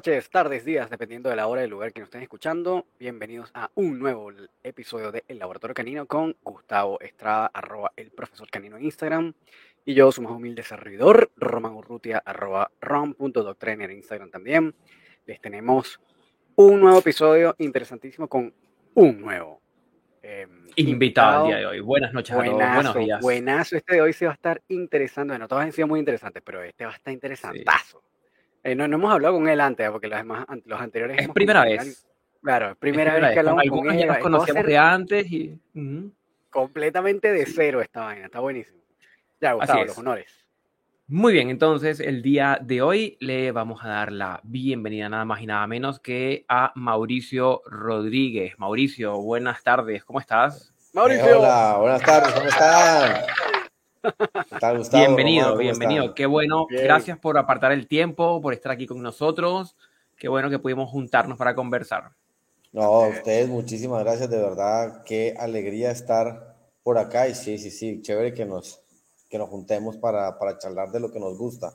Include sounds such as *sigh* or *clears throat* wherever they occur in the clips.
Noches, tardes, días, dependiendo de la hora y el lugar que nos estén escuchando. Bienvenidos a un nuevo episodio de El Laboratorio Canino con Gustavo Estrada, arroba el profesor canino en Instagram. Y yo, su más humilde servidor, Roman Urrutia, arroba rom.doctrainer en Instagram también. Les tenemos un nuevo episodio interesantísimo con un nuevo eh, invitado, al día de hoy. Buenas noches a todos. Buenos días. Buenazo, este de hoy se va a estar interesante. Bueno, todos han sido muy interesantes, pero este va a estar interesantazo. Eh, no, no, hemos hablado con él antes, porque los, demás, los anteriores. Es primera vez. Claro, primera, vez, que hablamos con, él. Ya nos conocíamos de antes y. Completamente de cero esta vaina, está buenísimo. Ya, Gustavo, los honores. Muy bien, entonces el día de hoy le vamos a dar la bienvenida nada más y nada menos que a Mauricio Rodríguez. Mauricio, buenas tardes, ¿cómo estás? Mauricio. hola, buenas tardes, ¿cómo están? Bienvenido, bienvenido. Qué bueno. Gracias por apartar el tiempo, por estar aquí con nosotros. Qué bueno que pudimos juntarnos para conversar. No, a ustedes muchísimas gracias, de verdad. Qué alegría estar por acá. Y sí, sí, sí, chévere que nos, que nos juntemos para, para charlar de lo que nos gusta.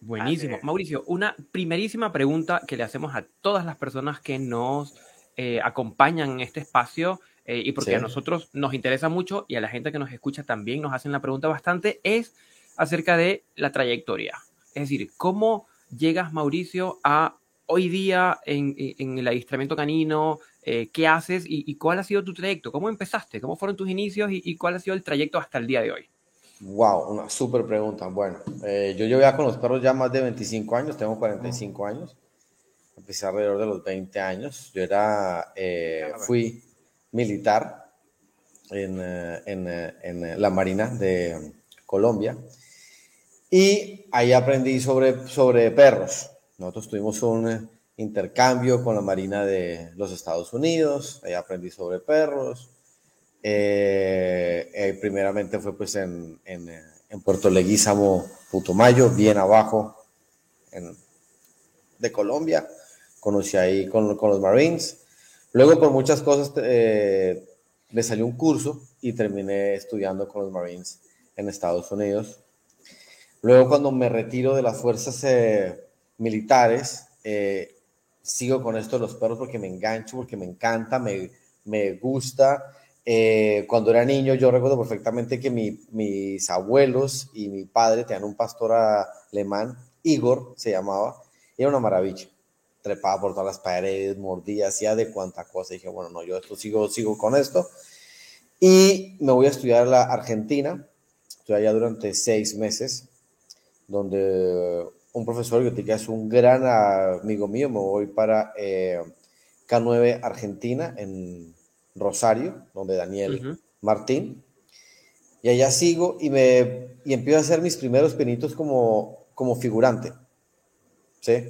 Buenísimo. Mauricio, una primerísima pregunta que le hacemos a todas las personas que nos eh, acompañan en este espacio eh, y porque a nosotros nos interesa mucho y a la gente que nos escucha también nos hacen la pregunta bastante, es acerca de la trayectoria. Es decir, ¿cómo llegas, Mauricio, a hoy día en, el adiestramiento canino? Eh, ¿Qué haces y, cuál ha sido tu trayecto? ¿Cómo empezaste? ¿Cómo fueron tus inicios y, cuál ha sido el trayecto hasta el día de hoy? Wow, una súper pregunta. Bueno, eh, yo llevo ya con los perros ya más de 25 años, tengo 45 años. Empecé alrededor de los 20 años. Yo era, fui militar en, eh, en, eh, en, eh, la Marina de Colombia y ahí aprendí sobre, sobre perros. Nosotros tuvimos un intercambio con la Marina de los Estados Unidos, ahí aprendí sobre perros. primeramente fue pues en, en, en, Puerto Leguízamo, Putumayo, bien abajo de Colombia. Conocí ahí con, con los Marines. Luego, por muchas cosas, eh, me salió un curso y terminé estudiando con los Marines en Estados Unidos. Luego, cuando me retiro de las fuerzas eh, militares, eh, sigo con esto de los perros porque me engancho, porque me encanta, me, me gusta. cuando era niño, yo recuerdo perfectamente que mis abuelos y mi padre tenían un pastor alemán, Igor se llamaba, era una maravilla trepaba por todas las paredes, mordía, hacía de cuánta cosa. Y dije, bueno, no, yo esto sigo, sigo con esto. Y me voy a estudiar la Argentina. Estoy allá durante seis meses, donde un profesor que es un gran amigo mío, me voy para eh, K9 Argentina, en Rosario, donde Daniel Martín. Y allá sigo y, me, y empiezo a hacer mis primeros pinitos como, como figurante. ¿Sí?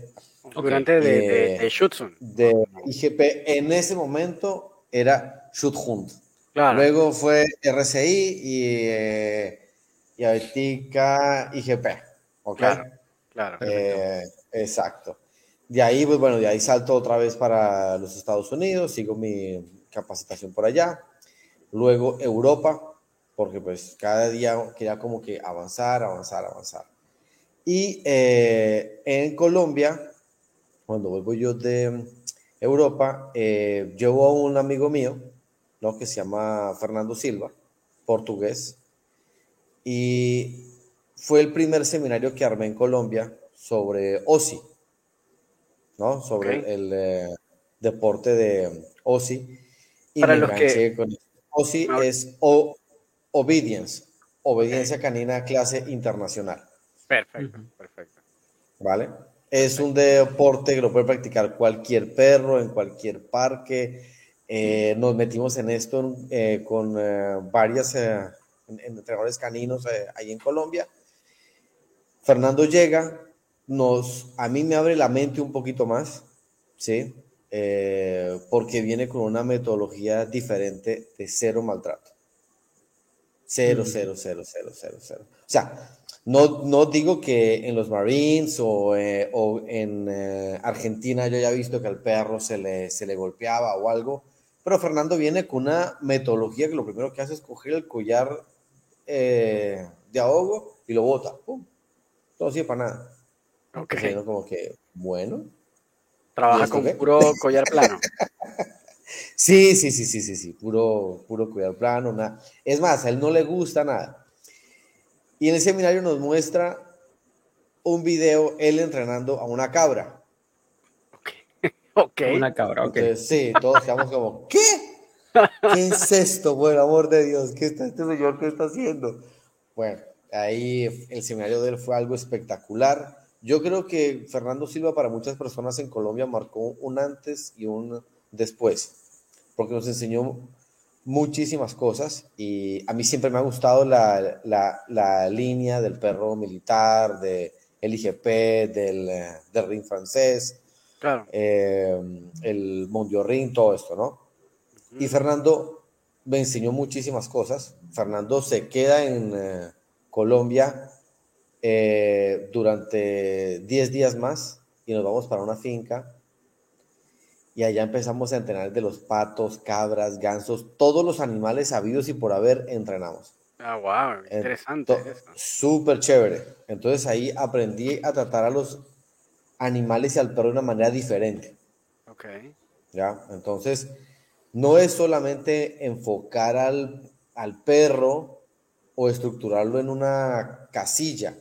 Durante de, de, de, Schutzhund. De IGP. En ese momento era Schutzhund. Claro. Luego fue RCI y, eh, y ahorita IGP. ¿Ok? Claro. claro eh, exacto. De ahí, pues bueno, de ahí salto otra vez para los Estados Unidos, sigo mi capacitación por allá. Luego Europa, porque pues cada día quería como que avanzar, avanzar, avanzar. Y eh, en Colombia cuando vuelvo yo de Europa, eh, llevo a un amigo mío, ¿no? que se llama Fernando Silva, portugués, y fue el primer seminario que armé en Colombia sobre OSI, ¿no? sobre el eh, deporte de OSI. Y Para los que... con OSI es o, Obedience, Obediencia Canina Clase Internacional. Perfecto, perfecto. ¿Vale? Es un deporte que lo puede practicar cualquier perro en cualquier parque. Eh, nos metimos en esto eh, con eh, varias entrenadores caninos ahí en Colombia. Fernando llega, nos, a mí me abre la mente un poquito más, ¿sí? porque viene con una metodología diferente de cero maltrato. Cero, cero, cero, cero, cero, cero. O sea, no, no digo que en los Marines o, eh, o en eh, Argentina yo haya visto que al perro se le, se le golpeaba o algo, pero Fernando viene con una metodología que lo primero que hace es coger el collar eh, de ahogo y lo bota. ¡Pum! Todo sirve para nada. Ok. como que, bueno. ¿Trabaja con puro collar plano? *laughs* sí, sí, sí, sí, sí, sí, puro, puro collar plano. Nada. Es más, a él no le gusta nada. Y en el seminario nos muestra un video él entrenando a una cabra. Ok. *laughs* Una cabra, ok. sí, todos quedamos como, ¿qué? ¿Qué es esto, por amor de Dios? ¿Qué está este señor qué está haciendo? Bueno, ahí el seminario de él fue algo espectacular. Yo creo que Fernando Silva para muchas personas en Colombia marcó un antes y un después, porque nos enseñó muchísimas cosas y a mí siempre me ha gustado la, la, la línea del perro militar, de el IGP, del, del ring francés, claro. eh, el Ring, todo esto, ¿no? Y Fernando me enseñó muchísimas cosas. Fernando se queda en eh, Colombia eh, durante 10 días más y nos vamos para una finca. Y allá empezamos a entrenar de los patos, cabras, gansos, todos los animales habidos y por haber entrenamos. Ah, wow, interesante. Súper chévere. Entonces ahí aprendí a tratar a los animales y al perro de una manera diferente. Ok. Ya, entonces no es solamente enfocar al, al perro o estructurarlo en una casilla.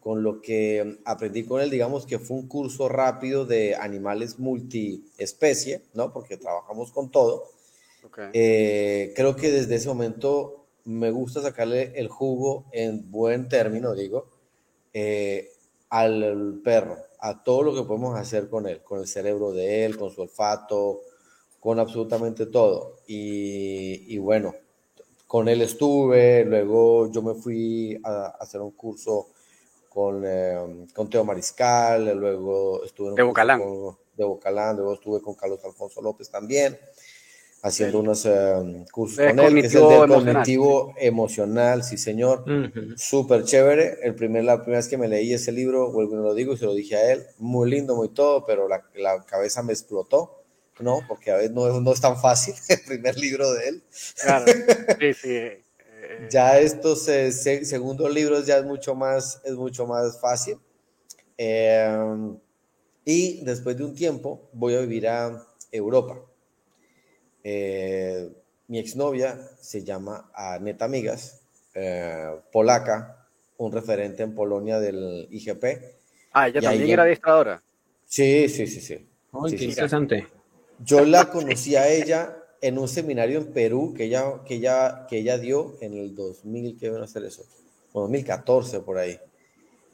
Con lo que aprendí con él, digamos que fue un curso rápido de animales multiespecie, ¿no? Porque trabajamos con todo. Eh, creo que desde ese momento me gusta sacarle el jugo en buen término, digo, eh, al perro, a todo lo que podemos hacer con él, con el cerebro de él, con su olfato, con absolutamente todo. Y, bueno, con él estuve, luego yo me fui a, hacer un curso con, eh, con Teo Mariscal, luego estuve en de Bocalán. de Bocalán, luego estuve con Carlos Alfonso López también, haciendo unos eh, cursos con él, que es el del cognitivo emocional, sí señor, súper chévere. El primer, la primera vez que me leí ese libro, vuelvo y lo digo y se lo dije a él, muy lindo, muy todo, pero la, la cabeza me explotó ¿no? Porque a veces no, no es tan fácil *laughs* el primer libro de él. Claro, sí, sí. Eh, ya estos eh, segundos libros ya es mucho más, es mucho más fácil. Em, y después de un tiempo voy a vivir a Europa. Eh, mi exnovia se llama Aneta Amigas, polaca, un referente en Polonia del IGP. Ah, ella también era adiestradora. Sí, sí, sí, sí. Ay, qué interesante. Yo la conocí a ella en un seminario en Perú que ella, que ella, que ella dio en el 2000, ¿qué van a hacer eso? 2014 por ahí.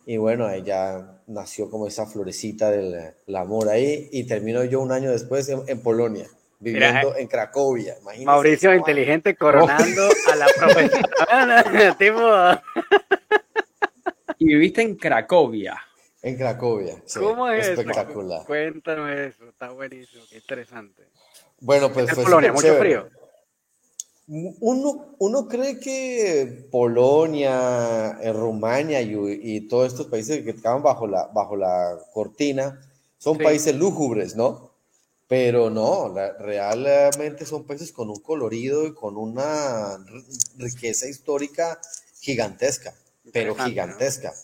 Y bueno, ella nació como esa florecita del, amor ahí y terminó yo un año después en, Polonia, viviendo en Cracovia. Mauricio inteligente coronando *laughs* a la profesora. *laughs* y viviste en Cracovia. En Cracovia. ¿Cómo es Espectacular. Cuéntame eso, está buenísimo, qué interesante. Bueno, pues fue Polonia, mucho frío. Uno, uno cree que Polonia, eh, Rumania y, y, todos estos países que estaban bajo la, bajo la cortina son países lúgubres, ¿no? Pero no, realmente son países con un colorido y con una riqueza histórica gigantesca, pero gigantesca.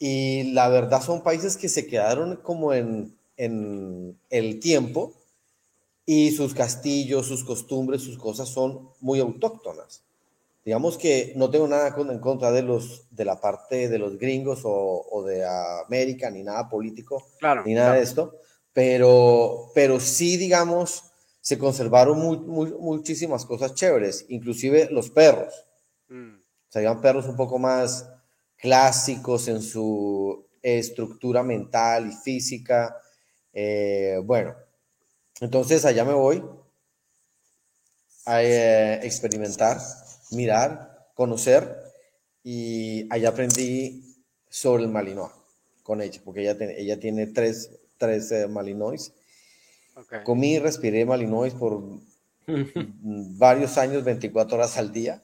Y la verdad son países que se quedaron como en, el tiempo y sus castillos, sus costumbres, sus cosas son muy autóctonas. Digamos que no tengo nada en contra de los de la parte de los gringos o, de América, ni nada político, ni nada de esto, pero, pero sí, digamos, se conservaron muchísimas cosas chéveres, inclusive los perros. Mm. O perros un poco más, clásicos en su estructura mental y física. Eh, bueno, entonces allá me voy a eh, experimentar, mirar, conocer y allá aprendí sobre el Malinois con ella, porque ella, ella tiene tres, tres eh, Malinois. Comí y respiré Malinois por *laughs* varios años, 24 horas al día.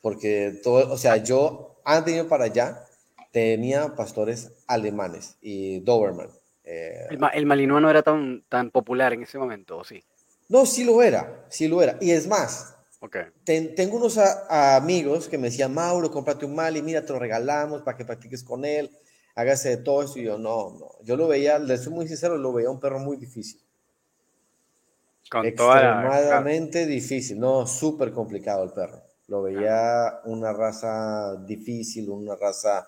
porque todo, o sea, yo antes de ir para allá tenía pastores alemanes y Doberman. Eh, el, Malinois no era tan, tan popular en ese momento, ¿o sí? No, sí lo era, sí lo era. Y es más, okay. tengo unos amigos que me decían, Mauro, cómprate un Mali, mira, te lo regalamos para que practiques con él. hágase todo eso. Y yo, no, no. Yo lo veía, le soy muy sincero, lo veía un perro muy difícil. Con Extremadamente difícil, no, súper complicado el perro. Lo veía una raza difícil, una raza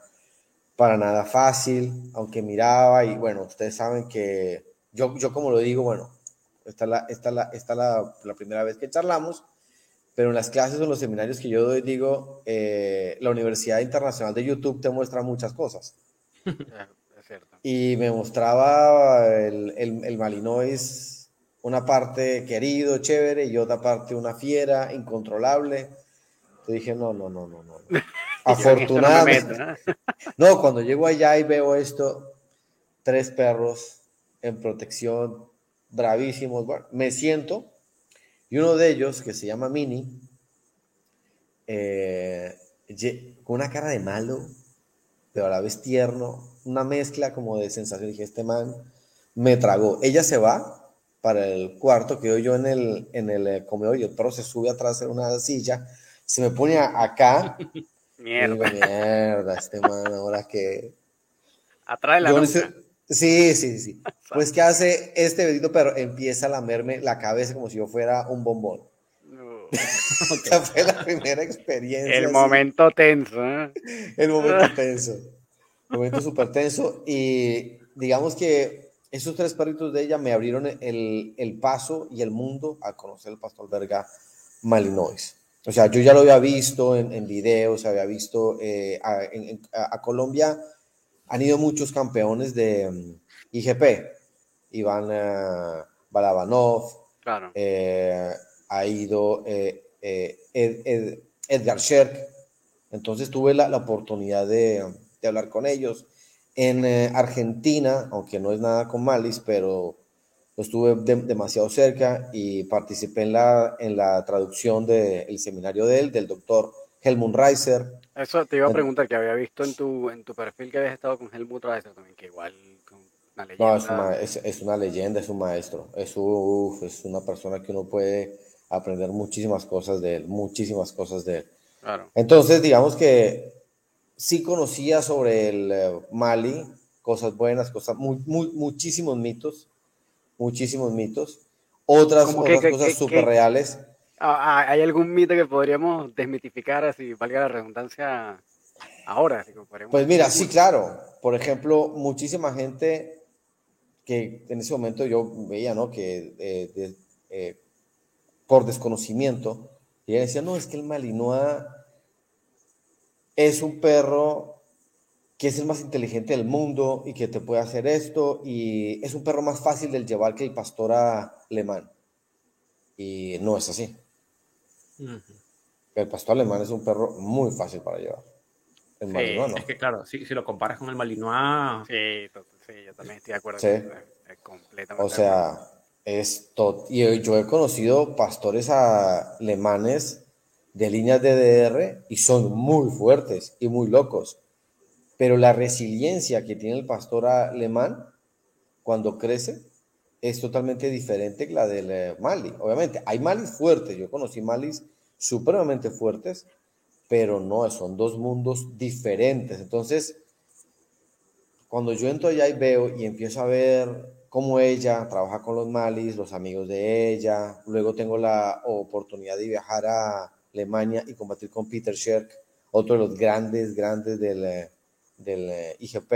para nada fácil, aunque miraba y bueno, ustedes saben que yo, yo como lo digo, bueno, esta es, la, esta la, esta la, la primera vez que charlamos, pero en las clases o en los seminarios que yo doy, digo, eh, la Universidad Internacional de YouTube te muestra muchas cosas. Y me mostraba el, el, el Malinois, una parte querido, chévere, y otra parte una fiera, incontrolable. Te dije, no, no, no, no, no. *laughs* Afortunadamente. *laughs* no, cuando llego allá y veo esto, tres perros en protección, bravísimos, bueno, me siento y uno de ellos, que se llama Mini, eh, con una cara de malo, pero a la vez tierno, una mezcla como de sensación. Dije, este man me tragó. Ella se va para el cuarto, quedo yo en el, en el eh, comedor y el perro se sube atrás en una silla, se me pone acá. *laughs* mierda. mierda, este man, ahora que. Atrae la Sí, sí, sí. *laughs* Pues, ¿qué hace este bendito perro? Empieza a lamerme la cabeza como si yo fuera un bombón. *laughs* Esta fue la primera experiencia. El momento tenso. ¿eh? *laughs* El momento tenso. El momento súper tenso. Y digamos que esos tres perritos de ella me abrieron el, el paso y el mundo a conocer el pastor verga Malinois. O sea, yo ya lo había visto en, en videos, había visto eh, a, a Colombia han ido muchos campeones de mm, IGP. Iván uh, Balabanov, eh, ha ido eh, Edgar Sherk. Entonces tuve la, oportunidad de, hablar con ellos. En Argentina, aunque no es nada con Malis, pero estuve demasiado cerca y participé en la, en la traducción del seminario de él, del doctor Helmut Reiser. Eso te iba a preguntar, que había visto en tu, en tu perfil que habías estado con Helmut Reiser también, que igual una leyenda. No, es, es, una leyenda, es un maestro, es, es una persona que uno puede aprender muchísimas cosas de él, muchísimas cosas de él. Claro. Entonces, digamos que sí conocía sobre el eh, Mali, cosas buenas, cosas, muy, muy, muchísimos mitos, muchísimos mitos, otras, otras cosas súper reales Ah, ah, ¿Hay algún mito que podríamos desmitificar, así valga la redundancia, ahora? pues mira, sí, claro. Por ejemplo, muchísima gente que en ese momento yo veía, ¿no? Que eh, eh, por desconocimiento, y ella decía, no, es que el Malinois es un perro que es el más inteligente del mundo y que te puede hacer esto, y es un perro más fácil del llevar que el pastor alemán. Y no es así. El pastor alemán es un perro muy fácil para llevar. El Malinois no. Es que claro, si, si, lo comparas con el Malinois. Sí, sí, yo también estoy de acuerdo. Sí. completamente. O sea, es todo. Y yo he conocido pastores alemanes de líneas DDR y son muy fuertes y muy locos. Pero la resiliencia que tiene el pastor alemán cuando crece es totalmente diferente que la del eh, Mali. Obviamente, hay Malis fuertes, yo conocí Malis supremamente fuertes, pero no, son dos mundos diferentes. Entonces, cuando yo entro allá y veo y empiezo a ver cómo ella trabaja con los Malis, los amigos de ella, luego tengo la oportunidad de viajar a Alemania y combatir con Peter Scherk, otro de los grandes, grandes del, eh, del eh, IGP.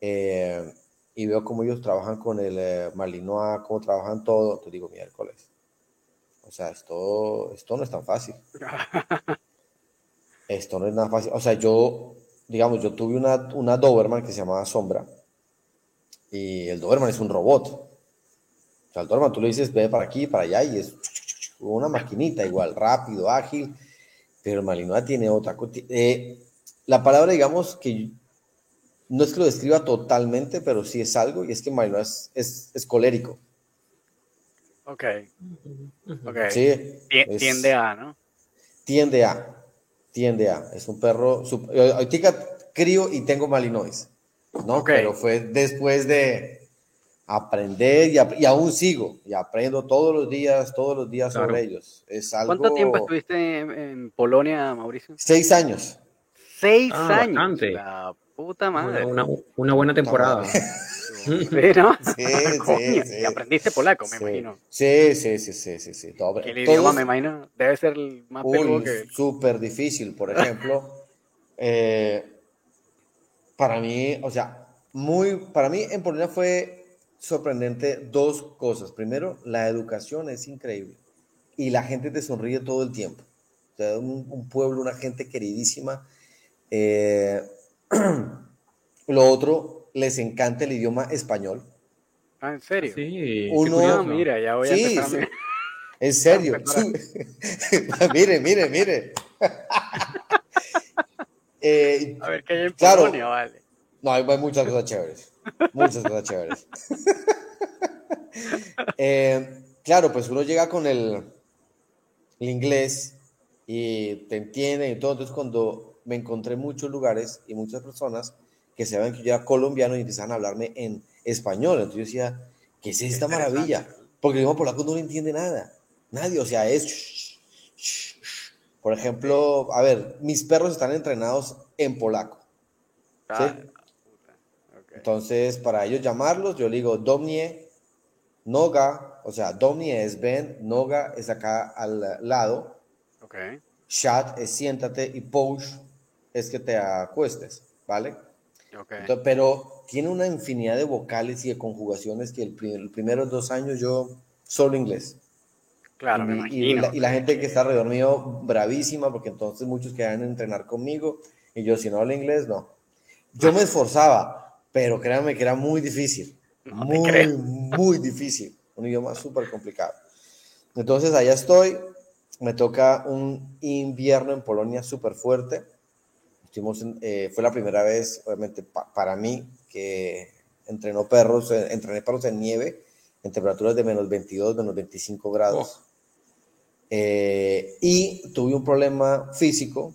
Eh, y veo cómo ellos trabajan con el eh, Malinois, cómo trabajan todo, te digo miércoles. O sea, esto, esto no es tan fácil. *laughs* esto no es nada fácil. O sea, yo, digamos, yo tuve una, una Doberman que se llamaba Sombra. Y el Doberman es un robot. O sea, el Doberman tú le dices, ve para aquí, para allá, y es una maquinita igual, rápido, ágil. Pero el Malinois tiene otra. Eh, la palabra, digamos, que no es que lo describa totalmente, pero sí es algo, y es que Milo es, es, colérico. Ok. okay. Sí, tiende a, ¿no? Tiende a. Tiende a. Es un perro. Ahorita crío y tengo Malinois. ¿no? Pero fue después de aprender y, aún sigo y aprendo todos los días, todos los días sobre ellos. Es algo... ¿Cuánto tiempo estuviste en, Polonia, Mauricio? Seis años. Seis ah, años. Puta madre. Una, una buena temporada. *laughs* Sí, ¿no? *laughs* Sí, sí, sí. Y aprendiste polaco, me imagino. Sí, sí, sí, sí, sí, sí. Todo, el idioma, me imagino, debe ser el más peludo que... Súper difícil, por ejemplo. *laughs* eh, para mí, o sea, muy, para mí en Polonia fue sorprendente dos cosas. Primero, la educación es increíble y la gente te sonríe todo el tiempo. O sea, un, pueblo, una gente queridísima. Eh, *clears throat* lo otro, les encanta el idioma español. Ah, ¿en serio? Sí. Uno, mira, ya voy a sí, *laughs* En serio. *laughs* mire, mire, mire. *laughs* Eh, a ver qué hay en Polonia, vale. No, hay, muchas cosas chéveres. Muchas cosas chéveres. Eh, claro, pues uno llega con el, el, inglés y te entiende y todo. Entonces, cuando me encontré en muchos lugares y muchas personas que se ven que yo era colombiano y empezaban a hablarme en español, entonces yo decía, ¿qué es esta maravilla? Porque el idioma polaco no le entiende nada. Nadie, o sea, es por ejemplo, a ver, mis perros están entrenados en polaco. Ah, Entonces, para ellos llamarlos, yo le digo Domnie, Noga, o sea, Domnie es ven, Noga es acá al lado. Okay. Chat es siéntate y push es que te acuestes, ¿vale? Okay. pero tiene una infinidad de vocales y de conjugaciones que el, el primeros dos años yo solo inglés. Claro, me imagino. Y la, gente que está alrededor mío, bravísima, porque entonces muchos querían entrenar conmigo, y yo, si no hablo inglés, no. Yo me esforzaba, pero créanme que era muy difícil. muy, muy difícil. Un idioma súper complicado. Entonces, allá estoy. Me toca un invierno en Polonia súper fuerte. Eh, fue la primera vez, obviamente, para mí, que entrenó perros, eh, entrené perros en nieve, en temperaturas de menos 22, menos 25 grados. Oh. Eh, y tuve un problema físico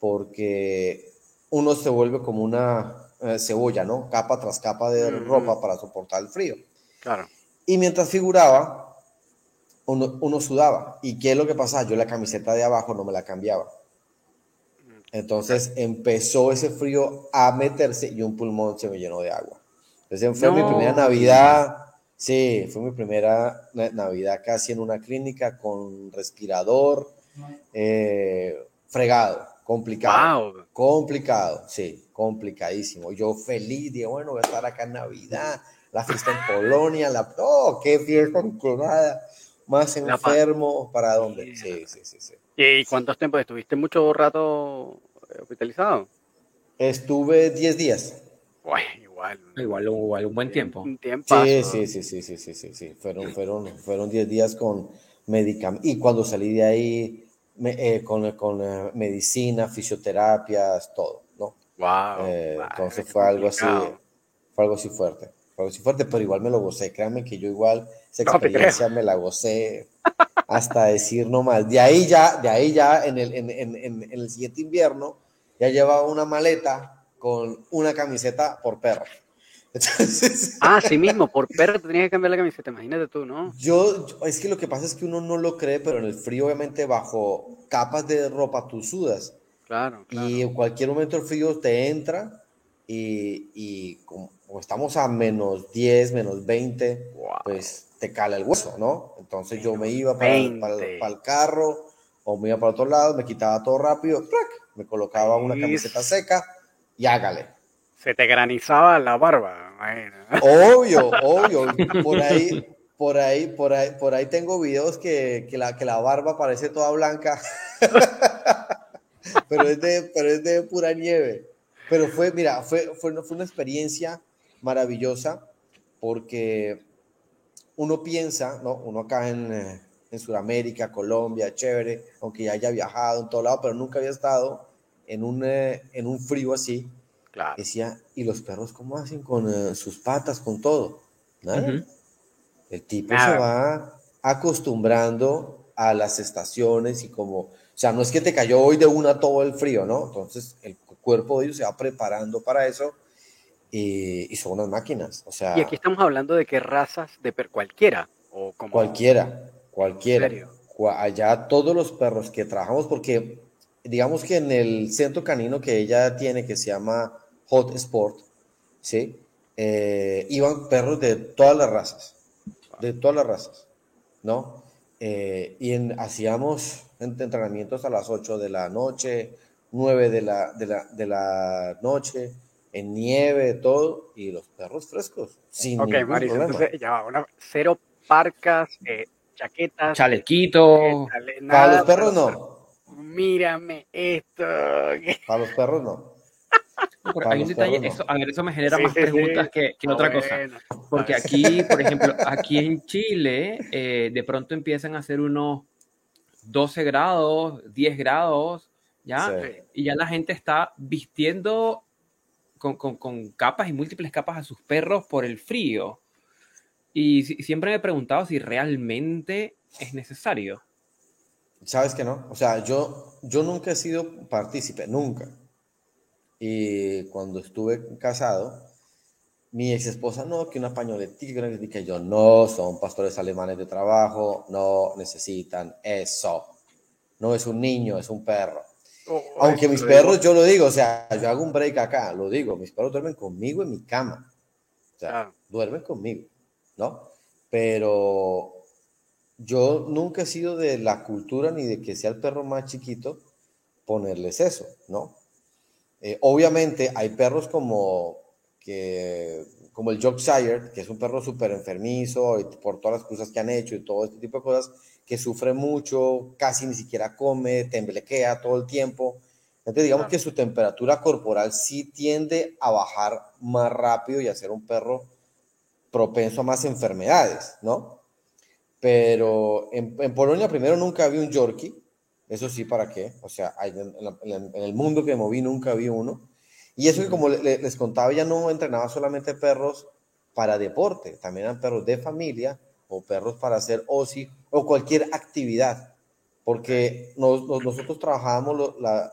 porque uno se vuelve como una eh, cebolla, ¿no? Capa tras capa de ropa para soportar el frío. Claro. Y mientras figuraba, uno, uno, sudaba. ¿Y qué es lo que pasaba? Yo la camiseta de abajo no me la cambiaba. Entonces empezó ese frío a meterse y un pulmón se me llenó de agua. Entonces fue mi primera Navidad Sí, fue mi primera Navidad casi en una clínica con respirador, eh, fregado, complicado. Complicado, sí, complicadísimo. Yo feliz, dije, bueno, voy a estar acá en Navidad, la fiesta en Polonia, la... ¡Oh, qué fiesta nada! Más enfermo, ¿para dónde? Sí, sí, sí, sí. ¿Y cuántos tiempos estuviste mucho rato eh, hospitalizado? Estuve 10 días. Igual, igual, un buen tiempo. Un tiempo. Sí, sí, sí, sí, sí, sí, sí, sí. Fueron, fueron, fueron 10 días con medicamentos. Y cuando salí de ahí, eh, con, con eh, medicina, fisioterapias, todo, ¿no? Wow. Eh, entonces fue algo así, fue algo así fuerte. Fue algo así fuerte, pero igual me lo gocé. Créanme que yo igual esa experiencia me la gocé hasta decir no más. De ahí ya, de ahí ya en el, en, en, en el siguiente invierno, ya llevaba una maleta con una camiseta por perro. *laughs* Entonces, ah, sí mismo, por perro te tenías que cambiar la camiseta, imagínate tú, ¿no? Yo, es que lo que pasa es que uno no lo cree, pero en el frío, obviamente, bajo capas de ropa tú sudas. Claro, Y en cualquier momento el frío te entra y, y como, estamos a menos 10, menos 20, pues te cala el hueso, ¿no? Entonces yo me iba para, para, el carro o me iba para otro lado, me quitaba todo rápido, me colocaba una camiseta seca y hágale. Se te granizaba la barba, Obvio, *laughs* obvio. Por ahí, por ahí, por ahí, por ahí tengo videos que, que, la, que la barba parece toda blanca. *laughs* pero, es de, pero es de pura nieve. Pero fue, mira, fue, fue, fue una experiencia maravillosa porque uno piensa, ¿no? Uno acá en, eh, en Sudamérica, Colombia, chévere, aunque ya haya viajado en todo lado, pero nunca había estado en un, eh, en un frío así. Claro. Decía, ¿y los perros cómo hacen con eh, sus patas, con todo? El tipo se va acostumbrando a las estaciones y como, o sea, no es que te cayó hoy de una todo el frío, ¿no? Entonces el cuerpo de ellos se va preparando para eso y, son unas máquinas, o sea. Y aquí estamos hablando de qué razas de per cualquiera o como cualquiera, cualquiera. Allá todos los perros que trabajamos porque digamos que en el centro canino que ella tiene, que se llama Hot Sport, ¿sí? Eh, iban perros de todas las razas, de todas las razas, ¿no? Eh, y en, hacíamos entrenamientos a las 8 de la noche, 9 de la, de la, de la noche, en nieve, todo, y los perros frescos, sin Ok, ningún Maris, problema. entonces ya va, una, cero parcas, eh, chaquetas. Chalequito. eh, Para los perros no, Mírame esto. *laughs* para los perros no. Pero hay un detalle, no. eso, a ver, eso me genera Sí, más sí, sí. preguntas que, que otra cosa. Porque aquí, por *laughs* ejemplo, aquí en Chile, eh, de pronto empiezan a hacer unos 12 grados, 10 grados, ¿ya? Sí. Y ya la gente está vistiendo con, con- con capas y múltiples capas a sus perros por el frío. Y si- siempre me he preguntado si realmente es necesario. ¿Sabes que no? O sea, yo, yo nunca he sido partícipe, nunca. Y cuando estuve casado, mi ex esposa, no, que una pañoletita, que una pañoletita", y yo, no, son pastores alemanes de trabajo, no necesitan eso. No es un niño, es un perro. Oh, Aunque mis perros, yo lo digo, o sea, yo hago un break acá, lo digo, mis perros duermen conmigo en mi cama. O sea, duermen conmigo, ¿no? Pero yo nunca he sido de la cultura ni de que sea el perro más chiquito ponerles eso, ¿no? Eh, obviamente hay perros como, que, como el Yorkshire, que es un perro súper enfermizo y por todas las cosas que han hecho y todo este tipo de cosas, que sufre mucho, casi ni siquiera come, temblequea todo el tiempo. Entonces digamos Claro. que su temperatura corporal sí tiende a bajar más rápido y a ser un perro propenso a más enfermedades, ¿no? Pero en, en Polonia primero nunca vi un Yorkie, eso sí, ¿para qué? O sea, en, el mundo que me moví nunca vi uno. Y eso que como le- le- les contaba, ya no entrenaba solamente perros para deporte, también eran perros de familia o perros para hacer OSI o cualquier actividad, porque nos- nos- nosotros trabajábamos lo- la,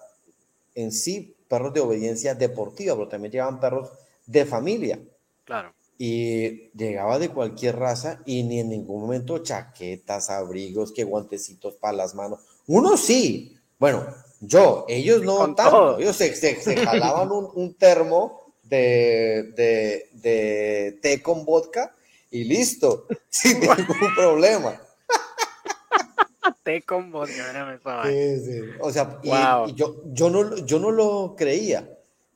en sí perros de obediencia deportiva, pero también llegaban perros de familia Claro. y llegaba de cualquier raza y ni en ningún momento chaquetas, abrigos, que guantecitos para las manos. Uno sí, bueno, yo, ellos no tanto, todo. ellos se, se- se jalaban un, un termo de, de, de té con vodka y listo, *laughs* sin ningún problema. Té con vodka, mírame esa vaina. Sí, sí. O sea, y, Wow. y yo, yo, no, yo no lo creía.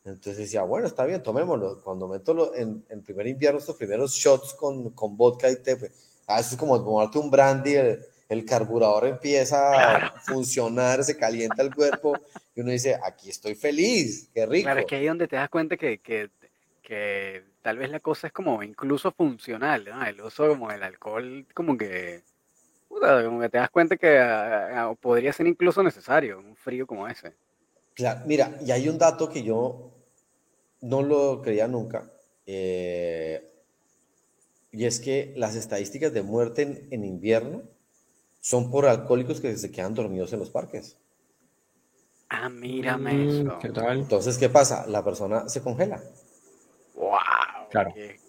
Entonces decía, bueno, está bien, tomémoslo. Cuando meto lo- en, en primer invierno estos primeros shots con, con vodka y té, pues, ah, eso es como tomarte un brandy, el, el carburador empieza a funcionar, se calienta el cuerpo y uno dice, aquí estoy feliz, qué rico. Claro, es que ahí donde te das cuenta que, que, que tal vez la cosa es como incluso funcional, ¿no? El uso como del alcohol, como que, puta, como que te das cuenta que ah, ah, podría ser incluso necesario un frío como ese. Claro, mira, y hay un dato que yo no lo creía nunca, eh, y es que las estadísticas de muerte en, en invierno son por alcohólicos que se quedan dormidos en los parques. Ah, mírame Mm, eso. ¿Qué tal? Entonces, ¿qué pasa? La persona se congela. Wow. Claro. Qué,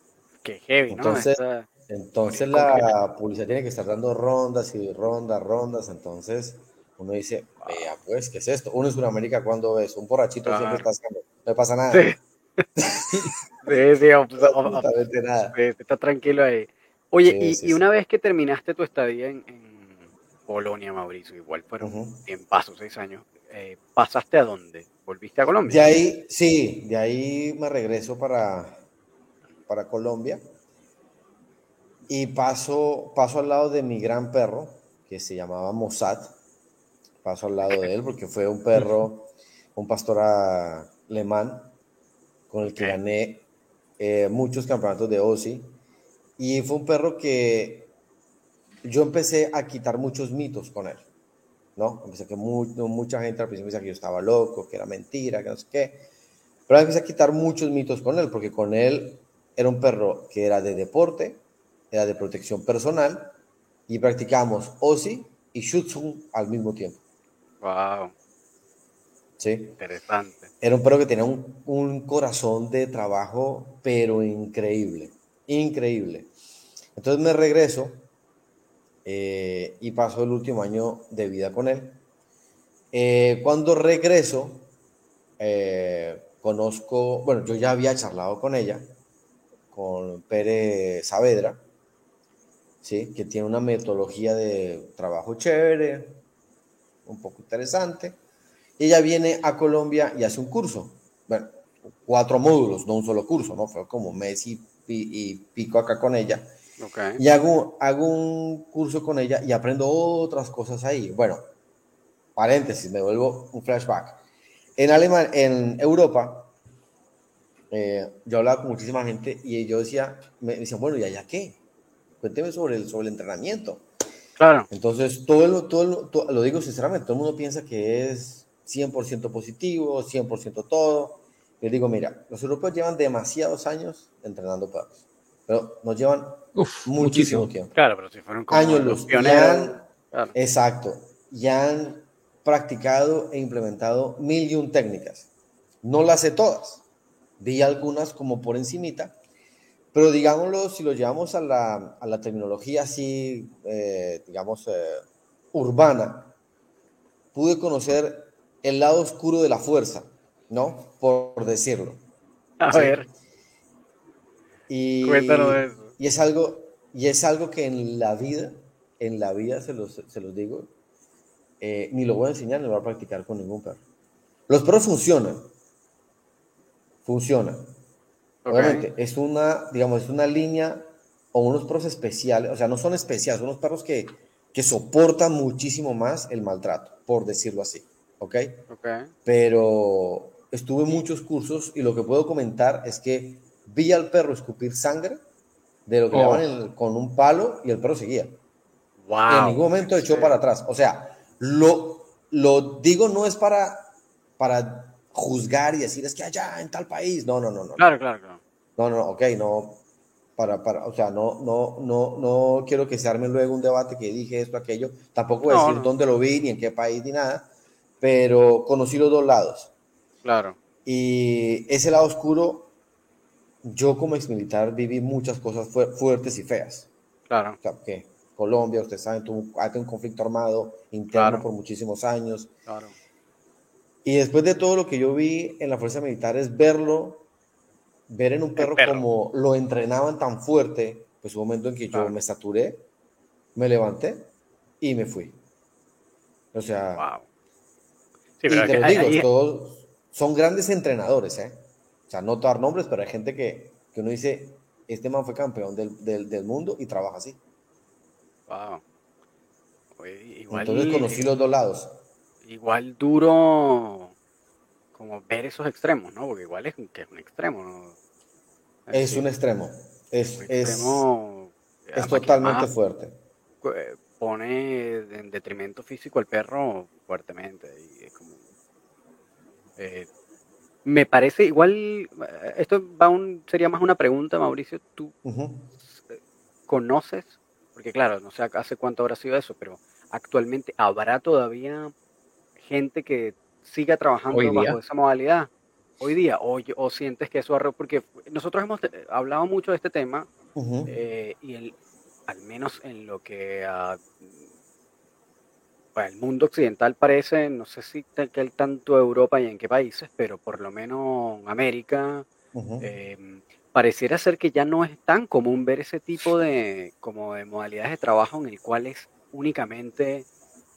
qué heavy, ¿no? Entonces, Esta- Entonces la policía tiene que estar dando rondas y rondas, rondas. Entonces uno dice, vea, pues, ¿qué es esto? Uno en Sudamérica cuando ves un borrachito Claro. siempre está haciendo, no le pasa nada. Sí. *laughs* Sí, sí, o- o- o- Absolutamente nada. sí, está tranquilo ahí. Oye, Sí, y, sí, y sí. una vez que terminaste tu estadía en, en Polonia, Mauricio, igual fueron en paso, seis años, eh, ¿pasaste a dónde? ¿Volviste a De Colombia? ahí, sí, de ahí me regreso para, para Colombia y paso, paso al lado de mi gran perro, que se llamaba Mossad. Paso al lado de él porque fue un perro, un pastor alemán con el que gané eh, muchos campeonatos de OSI. Y fue un perro que yo empecé a quitar muchos mitos con él. ¿No? Empecé que mu- no, mucha gente al principio decía que yo estaba loco, que era mentira, que no sé qué. Pero empecé a quitar muchos mitos con él, porque con él era un perro que era de deporte, era de protección personal, y practicamos OSI y Shutsu al mismo tiempo. Wow, ¿sí? interesante. Era un perro que tenía un, un corazón de trabajo, pero increíble, increíble. Entonces me regreso eh, y paso el último año de vida con él. Eh, cuando regreso, eh, conozco, bueno, yo ya había charlado con ella, con Pérez Saavedra, ¿sí? que tiene una metodología de trabajo chévere, un poco interesante. Ella viene a Colombia y hace un curso, bueno, cuatro módulos, no un solo curso, ¿no? Fue como mes y, pico acá con ella. Y hago, hago un curso con ella y aprendo otras cosas ahí. Bueno, paréntesis, me vuelvo un flashback. En Alemania, en Europa, eh, yo hablaba con muchísima gente y yo decía, me decían, bueno, ¿y allá qué? Cuénteme sobre el, sobre el entrenamiento. Claro. Entonces, todo, todo, todo, lo digo sinceramente, todo el mundo piensa que es 100% positivo, 100% todo. Yo digo, mira, los europeos llevan demasiados años entrenando perros, pero nos llevan muchísimo, tiempo. Claro, pero si fueron como años los pioneros. Exacto, ya han practicado e implementado mil y un técnicas. No las sé todas, vi algunas como por encimita, pero digámoslo, si lo llevamos a la, a la terminología así, eh, digamos, eh, urbana, pude conocer el lado oscuro de la fuerza, ¿no? Por decirlo. A ver. Y, y es algo, y es algo que en la vida, en la vida se los, se los digo, eh, ni lo voy a enseñar ni lo voy a practicar con ningún perro. Los perros funcionan. Funcionan. Obviamente, es una, digamos, es una línea o unos perros especiales, o sea, no son especiales, son unos perros que, que soportan muchísimo más el maltrato, por decirlo así. ¿Ok? Pero estuve en muchos cursos y lo que puedo comentar es que vi al perro escupir sangre de lo que oh. llaman con un palo y el perro seguía. Wow. En ningún momento echó para atrás. O sea, lo, lo digo no es para, para juzgar y decir es que allá en tal país. No, no, no, no. Claro, claro, claro. No, no, ok, no. Para, para, o sea, no, no, no, no quiero que se arme luego un debate que dije esto, aquello. Tampoco voy a decir dónde lo vi, ni en qué país, ni nada. Pero conocí los dos lados. Claro. Y ese lado oscuro, yo como ex militar viví muchas cosas fuertes y feas. Claro. O sea, que Colombia, ustedes saben, tuvo un conflicto armado interno por muchísimos años. Claro. Y después de todo lo que yo vi en la fuerza militar es verlo, ver en un perro, como lo entrenaban tan fuerte, pues un momento en que yo me saturé, me levanté y me fui. O sea, wow. y te lo digo, todos son grandes entrenadores, ¿eh? O sea, no dar nombres, pero hay gente que, que uno dice, este man fue campeón del, del, del mundo y trabaja así. Wow. Entonces conocí los dos lados. Igual duro como ver esos extremos, ¿no? Porque igual es, que es un extremo, ¿no? Es, un extremo. Es, extremo, es, totalmente fuerte. Eh, pone en detrimento físico al perro fuertemente. Y es como, eh, me parece igual, eh, esto va un, sería más una pregunta, Mauricio, ¿tú conoces porque claro, no sé hace cuánto habrá sido eso, pero actualmente habrá todavía gente que siga trabajando bajo esa modalidad hoy día, o, o sientes que eso porque nosotros hemos eh, hablado mucho de este tema eh, y el, al menos en lo que a, el mundo occidental parece, no sé si que tanto Europa y en qué países, pero por lo menos América, pareciera ser que ya no es tan común ver ese tipo de, como de modalidades de trabajo en el cual es únicamente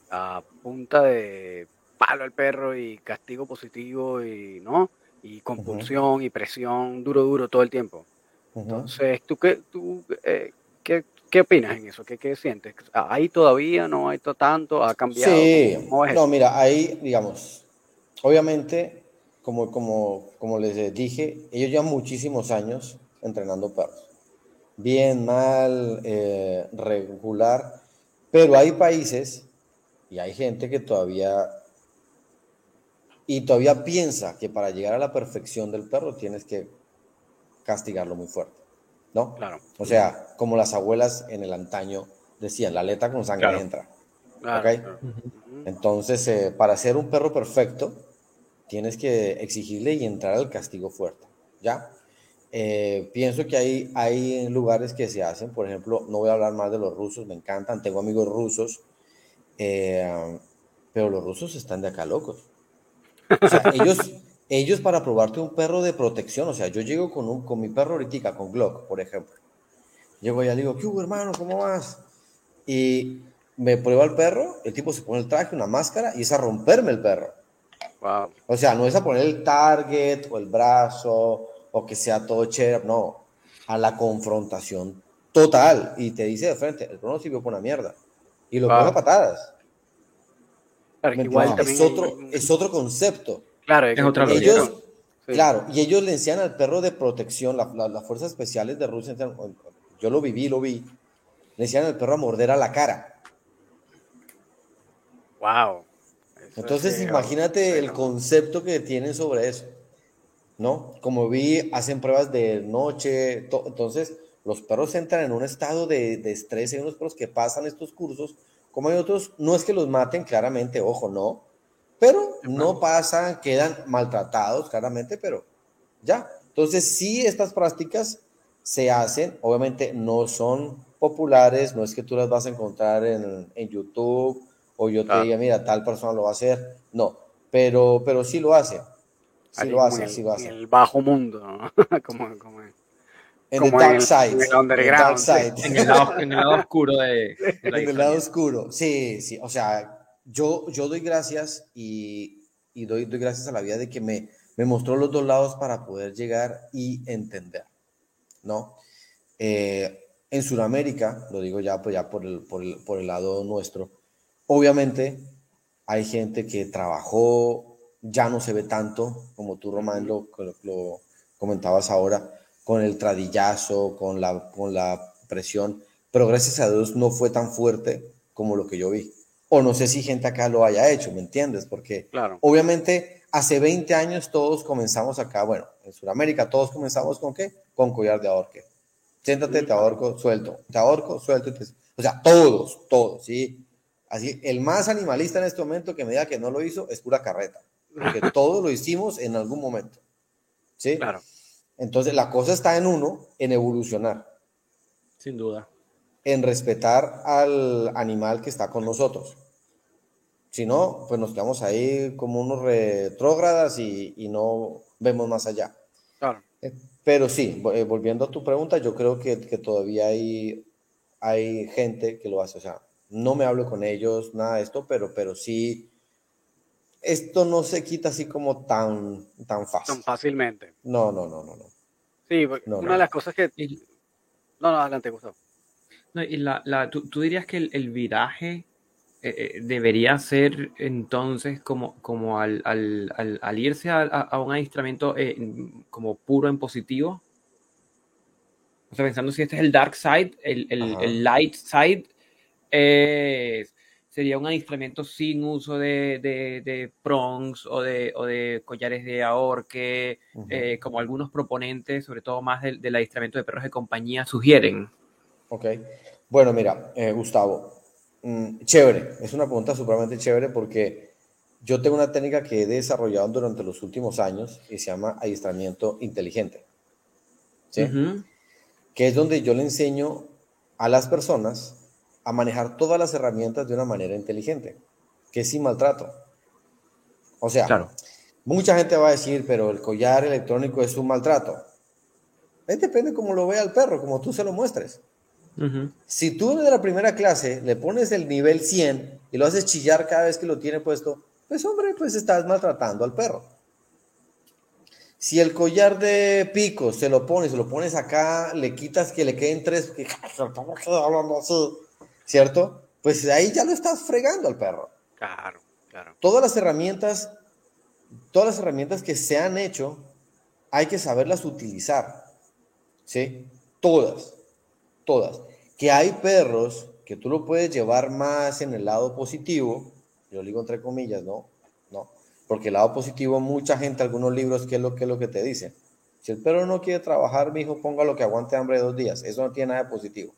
a punta de palo al perro y castigo positivo y no y compulsión y presión duro duro todo el tiempo. Entonces, ¿tú qué tú eh, qué, qué, opinas en eso? ¿Qué, ¿Qué, sientes? ¿Hay todavía? ¿No hay tanto? ¿Ha cambiado? Sí, no, mira, ahí, digamos, obviamente como, como, como les dije, ellos llevan muchísimos años entrenando perros. Bien, mal, eh, regular, pero hay países y hay gente que todavía y todavía piensa que para llegar a la perfección del perro tienes que castigarlo muy fuerte, ¿no? Claro. O sea, como las abuelas en el antaño decían, la aleta con sangre entra. Claro, Entonces, eh, para ser un perro perfecto, tienes que exigirle y entrar al castigo fuerte, ¿ya? Eh, pienso que hay, hay lugares que se hacen, por ejemplo, no voy a hablar más de los rusos, me encantan, tengo amigos rusos, eh, pero los rusos están de acá locos. O sea, *laughs* ellos, ellos para probarte un perro de protección, o sea, yo llego con, un, con mi perro ahorita, con Glock, por ejemplo. Llego allá y le digo, ¿qué hubo, hermano? ¿Cómo vas? Y me prueba el perro, el tipo se pone el traje, una máscara y es a romperme el perro. Wow. O sea, no es a poner el target o el brazo o que sea todo chévere, no, a la confrontación total. Y te dice de frente, el perro no sirvió por una mierda. Y lo wow. patadas. es, otro, es otro concepto. Claro, es otra ellos, Claro, y ellos le enseñan al perro de protección, las fuerzas especiales de Rusia, yo lo viví, lo vi, le enseñan al perro a morder a la cara. Wow. Entonces, imagínate el concepto que tienen sobre eso, ¿no? Como vi, hacen pruebas de noche, entonces los perros entran en un estado de, de estrés, hay unos perros que pasan estos cursos, como hay otros, no es que los maten claramente, ojo, no, pero no pasan, quedan maltratados claramente, pero ya. Entonces, sí, estas prácticas se hacen, obviamente no son populares, no es que tú las vas a encontrar en, en YouTube o yo te diga, mira, tal persona lo va a hacer, no, pero, pero sí lo hace. Sí lo hace, sí lo hace. En el bajo mundo, ¿no? *laughs* como, como en el dark side. En el underground. En, el lado, en el lado oscuro de, *laughs* En el lado oscuro, sí, sí. O sea, yo, yo doy gracias y, y doy, doy, gracias a la vida de que me, me mostró los dos lados para poder llegar y entender, ¿no? Eh, en Sudamérica, lo digo ya, pues ya por el, por, el, por el lado nuestro, obviamente hay gente que trabajó, ya no se ve tanto, como tú, Román, lo, lo comentabas ahora, con el tradillazo, con la, con la presión, pero gracias a Dios no fue tan fuerte como lo que yo vi o no sé si gente acá lo haya hecho, ¿me entiendes? Porque claro. obviamente hace 20 años todos comenzamos acá, bueno, en Sudamérica todos comenzamos con qué? Con collar de ahorque. Siéntate, te ahorco, suelto, te ahorco, suelto. o sea, todos, todos, ¿sí? Así, el más animalista en este momento que me diga que no lo hizo es pura carreta, porque *laughs* todos lo hicimos en algún momento, ¿sí? Claro. Entonces, la cosa está en uno, en evolucionar. Sin duda en respetar al animal que está con nosotros. Si no, pues nos quedamos ahí como unos retrógradas y, y no vemos más allá. Claro. Eh, pero sí, eh, volviendo a tu pregunta, yo creo que, que, todavía hay, hay gente que lo hace. O sea, no me hablo con ellos, nada de esto, pero, pero sí, esto no se quita así como tan, tan fácil. Tan fácilmente. No, no, no, no. no. Sí, una de las cosas que... No, no, adelante, Gustavo y la, la, ¿tú, dirías que el, viraje eh, eh, debería ser entonces como, como al, al, al, irse a, a, un adiestramiento eh, como puro en positivo? O sea, pensando si este es el dark side, el, el, light side, sería un adiestramiento sin uso de, de, de prongs o de, o de, collares de ahorque, como algunos proponentes, sobre todo más del, del adiestramiento de perros de compañía, sugieren. Ok. Bueno, mira, eh, Gustavo, mm, chévere. Es una pregunta supremamente chévere porque yo tengo una técnica que he desarrollado durante los últimos años y se llama adiestramiento inteligente. ¿Sí? Que es donde yo le enseño a las personas a manejar todas las herramientas de una manera inteligente, que es sin maltrato. O sea, mucha gente va a decir, pero el collar electrónico es un maltrato. Depende cómo lo vea el perro, como tú se lo muestres. Si tú de la primera clase le pones el nivel 100 y lo haces chillar cada vez que lo tiene puesto, pues hombre, pues estás maltratando al perro. Si el collar de pico se lo pones, se lo pones acá, le quitas que le queden tres, *laughs* ¿cierto? Pues ahí ya lo estás fregando al perro. Claro, claro. Todas las herramientas, todas las herramientas que se han hecho, hay que saberlas utilizar, ¿sí? Todas todas. Que hay perros que tú lo puedes llevar más en el lado positivo, yo digo entre comillas, ¿no? No, porque el lado positivo, mucha gente, algunos libros, ¿qué es lo que, es lo que te dicen? Si el perro no quiere trabajar, mi hijo, ponga lo que aguante hambre dos días. Eso no tiene nada de positivo.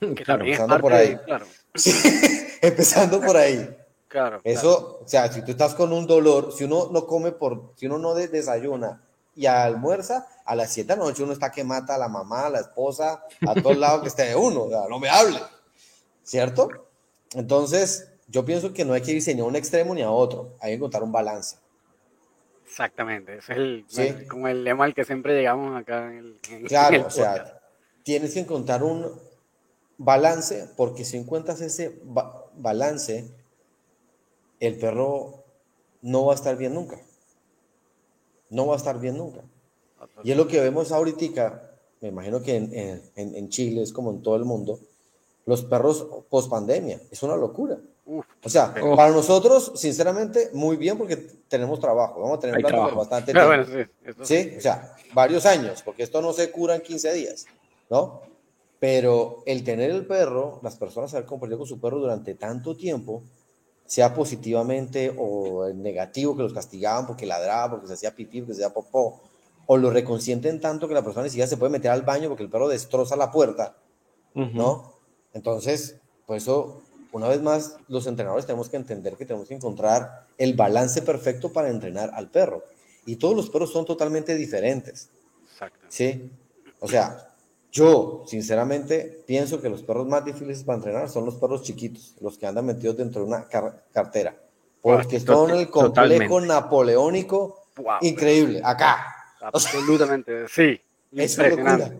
*laughs* Claro, empezando por ahí. claro. *laughs* empezando por ahí. Claro. Eso, o sea, si tú estás con un dolor, si uno no come por, si uno no desayuna y almuerza, a las 7 de la noche uno está que mata a la mamá, a la esposa, a todos lados que esté de uno, no me hable, ¿cierto? Entonces, yo pienso que no hay que irse ni a un extremo ni a otro, hay que encontrar un balance. Exactamente, es el, como el lema al que siempre llegamos acá. En el, claro, *laughs* o sea, tienes que encontrar un balance, porque si encuentras ese balance, el perro no va a estar bien nunca. No va a estar bien nunca. Y es lo que vemos ahorita, me imagino que en, en Chile es como en todo el mundo, los perros post pandemia, es una locura o sea, para nosotros, sinceramente, muy bien porque tenemos trabajo. Vamos a tener bastante *laughs* tiempo. sí, o sea, varios años, porque esto no se cura en 15 días, ¿no? Pero el tener el perro, las personas haber compartido con su perro durante tanto tiempo, sea positivamente o negativo, que los castigaban porque ladraba, porque se hacía pipí, porque se hacía popó, o lo reconsienten tanto que la persona ni siquiera se puede meter al baño porque el perro destroza la puerta, ¿no? Entonces, pues eso una vez más, los entrenadores tenemos que entender que tenemos que encontrar el balance perfecto para entrenar al perro. Y todos los perros son totalmente diferentes. Exacto. ¿Sí? O sea, yo, sinceramente, pienso que los perros más difíciles para entrenar son los perros chiquitos, los que andan metidos dentro de una cartera. Porque son el complejo napoleónico increíble. Acá. Absolutamente, sí. *laughs* Es una locura.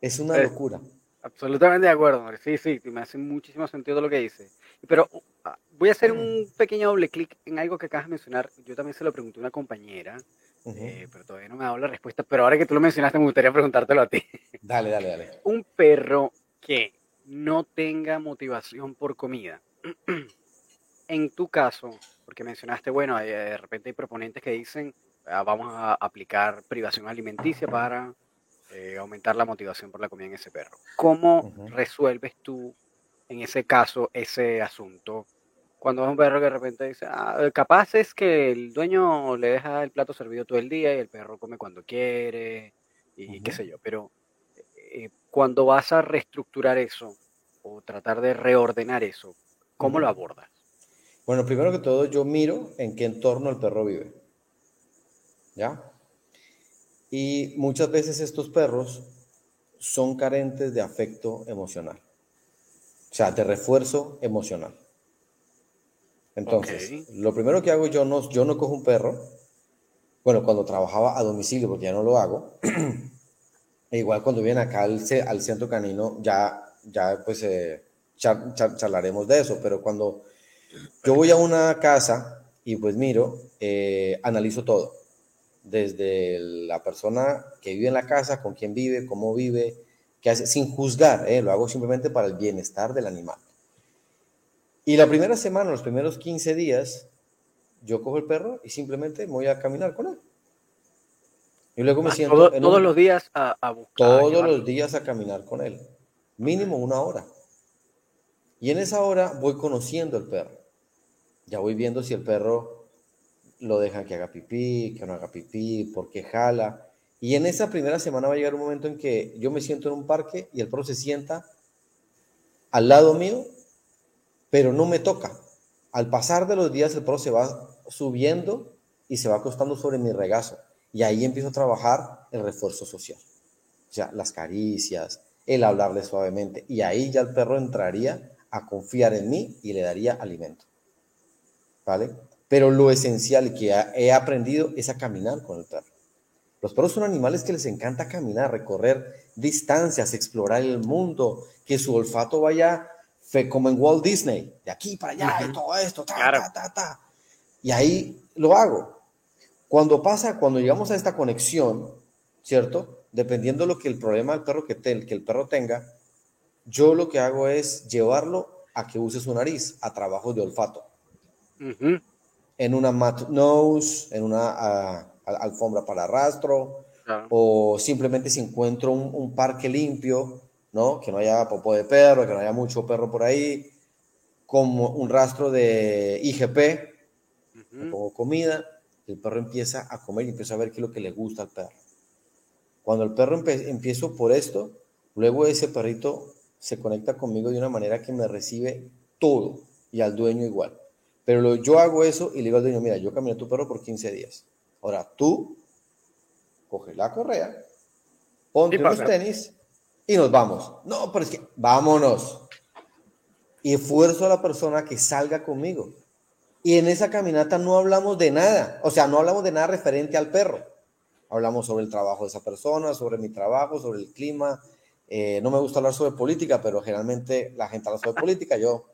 Es una locura. Absolutamente de acuerdo, Sí, sí, me hace muchísimo sentido lo que dice. Pero ah, voy a hacer un pequeño doble clic en algo que acabas de mencionar. Yo también se lo pregunté a una compañera, eh, pero todavía no me ha dado la respuesta. Pero ahora que tú lo mencionaste, me gustaría preguntártelo a ti. *laughs* Dale, dale, dale. *laughs* Un perro que no tenga motivación por comida. *clears throat* en tu caso, porque mencionaste, bueno, de repente hay proponentes que dicen, ah, vamos a aplicar privación alimenticia para eh, aumentar la motivación por la comida en ese perro. ¿Cómo resuelves tú en ese caso ese asunto? Cuando es un perro que de repente dice, ah, capaz es que el dueño le deja el plato servido todo el día y el perro come cuando quiere y qué sé yo, pero eh, cuando vas a reestructurar eso o tratar de reordenar eso, ¿cómo lo abordas? Bueno, primero que todo yo miro en qué entorno el perro vive. ¿Ya? Y muchas veces estos perros son carentes de afecto emocional, o sea, de refuerzo emocional. Entonces, lo primero que hago yo no, yo no cojo un perro, bueno, cuando trabajaba a domicilio, porque ya no lo hago, *clears throat* e igual cuando vienen acá al, al, centro canino, ya, ya pues eh, charlaremos de eso, pero cuando yo voy a una casa y pues miro, eh, analizo todo desde la persona que vive en la casa, con quién vive, cómo vive, qué hace, sin juzgar, ¿eh? lo hago simplemente para el bienestar del animal. Y la primera semana, los primeros 15 días, yo cojo el perro y simplemente voy a caminar con él. Y luego me ah, siento... todos los días a, buscar. Todos los días a caminar con él. Mínimo una hora. Y en esa hora voy conociendo el perro. Ya voy viendo si el perro lo dejan que haga pipí, que no haga pipí, porque jala. Y en esa primera semana va a llegar un momento en que yo me siento en un parque y el perro se sienta al lado mío, pero no me toca. Al pasar de los días el perro se va subiendo y se va acostando sobre mi regazo. Y ahí empiezo a trabajar el refuerzo social. O sea, las caricias, el hablarle suavemente. Y ahí ya el perro entraría a confiar en mí y le daría alimento. ¿Vale? pero lo esencial que he aprendido es a caminar con el perro. Los perros son animales que les encanta caminar, recorrer distancias, explorar el mundo, que su olfato vaya como en Walt Disney, de aquí para allá y todo esto, ta, ta, ta, ta. Y ahí lo hago. Cuando pasa, cuando llegamos a esta conexión, ¿cierto? Dependiendo de lo que el problema del perro que, que el perro tenga, yo lo que hago es llevarlo a que use su nariz a trabajo de olfato en una mat nose, en una ah, alfombra para rastro, o simplemente si encuentro un, parque limpio, ¿no? Que no haya popó de perro, que no haya mucho perro por ahí, como un rastro de IGP, pongo comida, el perro empieza a comer y empieza a ver qué es lo que le gusta al perro. Cuando el perro empieza por esto, luego ese perrito se conecta conmigo de una manera que me recibe todo y al dueño igual. Pero yo hago eso y le digo al dueño, mira, yo caminé a tu perro por 15 días. Ahora tú coge la correa, ponte los tenis y nos vamos. No, pero es que vámonos. Y esfuerzo a la persona que salga conmigo. Y en esa caminata no hablamos de nada, o sea, no hablamos de nada referente al perro. Hablamos sobre el trabajo de esa persona, sobre mi trabajo, sobre el clima. Eh, no me gusta hablar sobre política, pero generalmente la gente habla sobre política. Yo,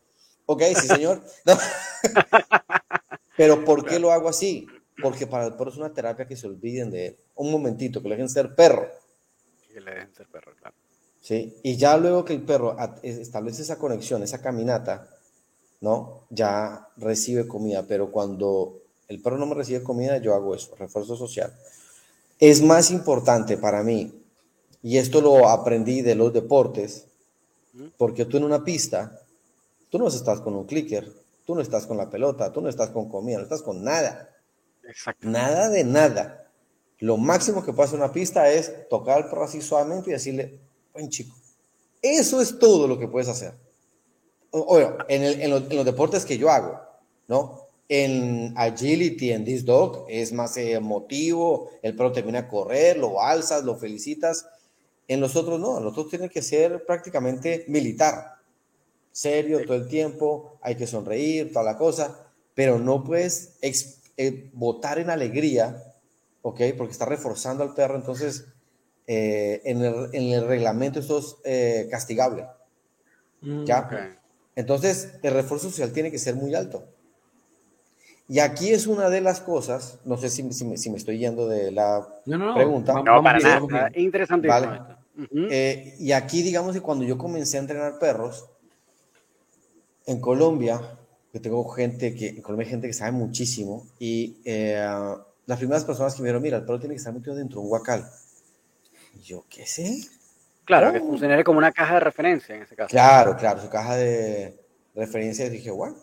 ok, sí, señor. *laughs* Pero ¿por qué lo hago así? Porque para el perro es una terapia que se olviden de él. Un momentito, que le dejen ser perro. Que le dejen ser perro, claro. Sí, y ya luego que el perro establece esa conexión, esa caminata, ¿no? Ya recibe comida, pero cuando el perro no me recibe comida, yo hago eso, refuerzo social. Es más importante para mí, y esto lo aprendí de los deportes, porque tú en una pista, tú no estás con un clicker, tú no estás con la pelota, tú no estás con comida, no estás con nada. Exacto. Nada de nada. Lo máximo que puede hacer una pista es tocar al perro así suavemente y decirle, buen chico. Eso es todo lo que puedes hacer. Bueno, en, en, los, deportes que yo hago, ¿no? En agility, en this dog, es más emotivo, el perro termina a correr, lo alzas, lo felicitas. En los otros no, los otros tienen que ser prácticamente militar, serio todo el tiempo, hay que sonreír, toda la cosa, pero no puedes eh, votar en alegría, ¿ok? Porque está reforzando al perro, entonces eh, en, el, en, el, reglamento esto es eh, castigable. Mm, ¿Ya? Entonces, el refuerzo social tiene que ser muy alto. Y aquí es una de las cosas, no sé si, si, me, estoy yendo de la pregunta. No, para nada, interesante. Eh, y aquí, digamos que cuando yo comencé a entrenar perros, en Colombia, que tengo gente que, en Colombia hay gente que sabe muchísimo, y eh, las primeras personas que me dijeron, mira, el perro tiene que estar metido dentro de un guacal. Y yo, ¿qué sé? Claro, que funcionaría como una caja de referencia en ese caso. Claro, claro, su caja de referencia. Y dije, bueno.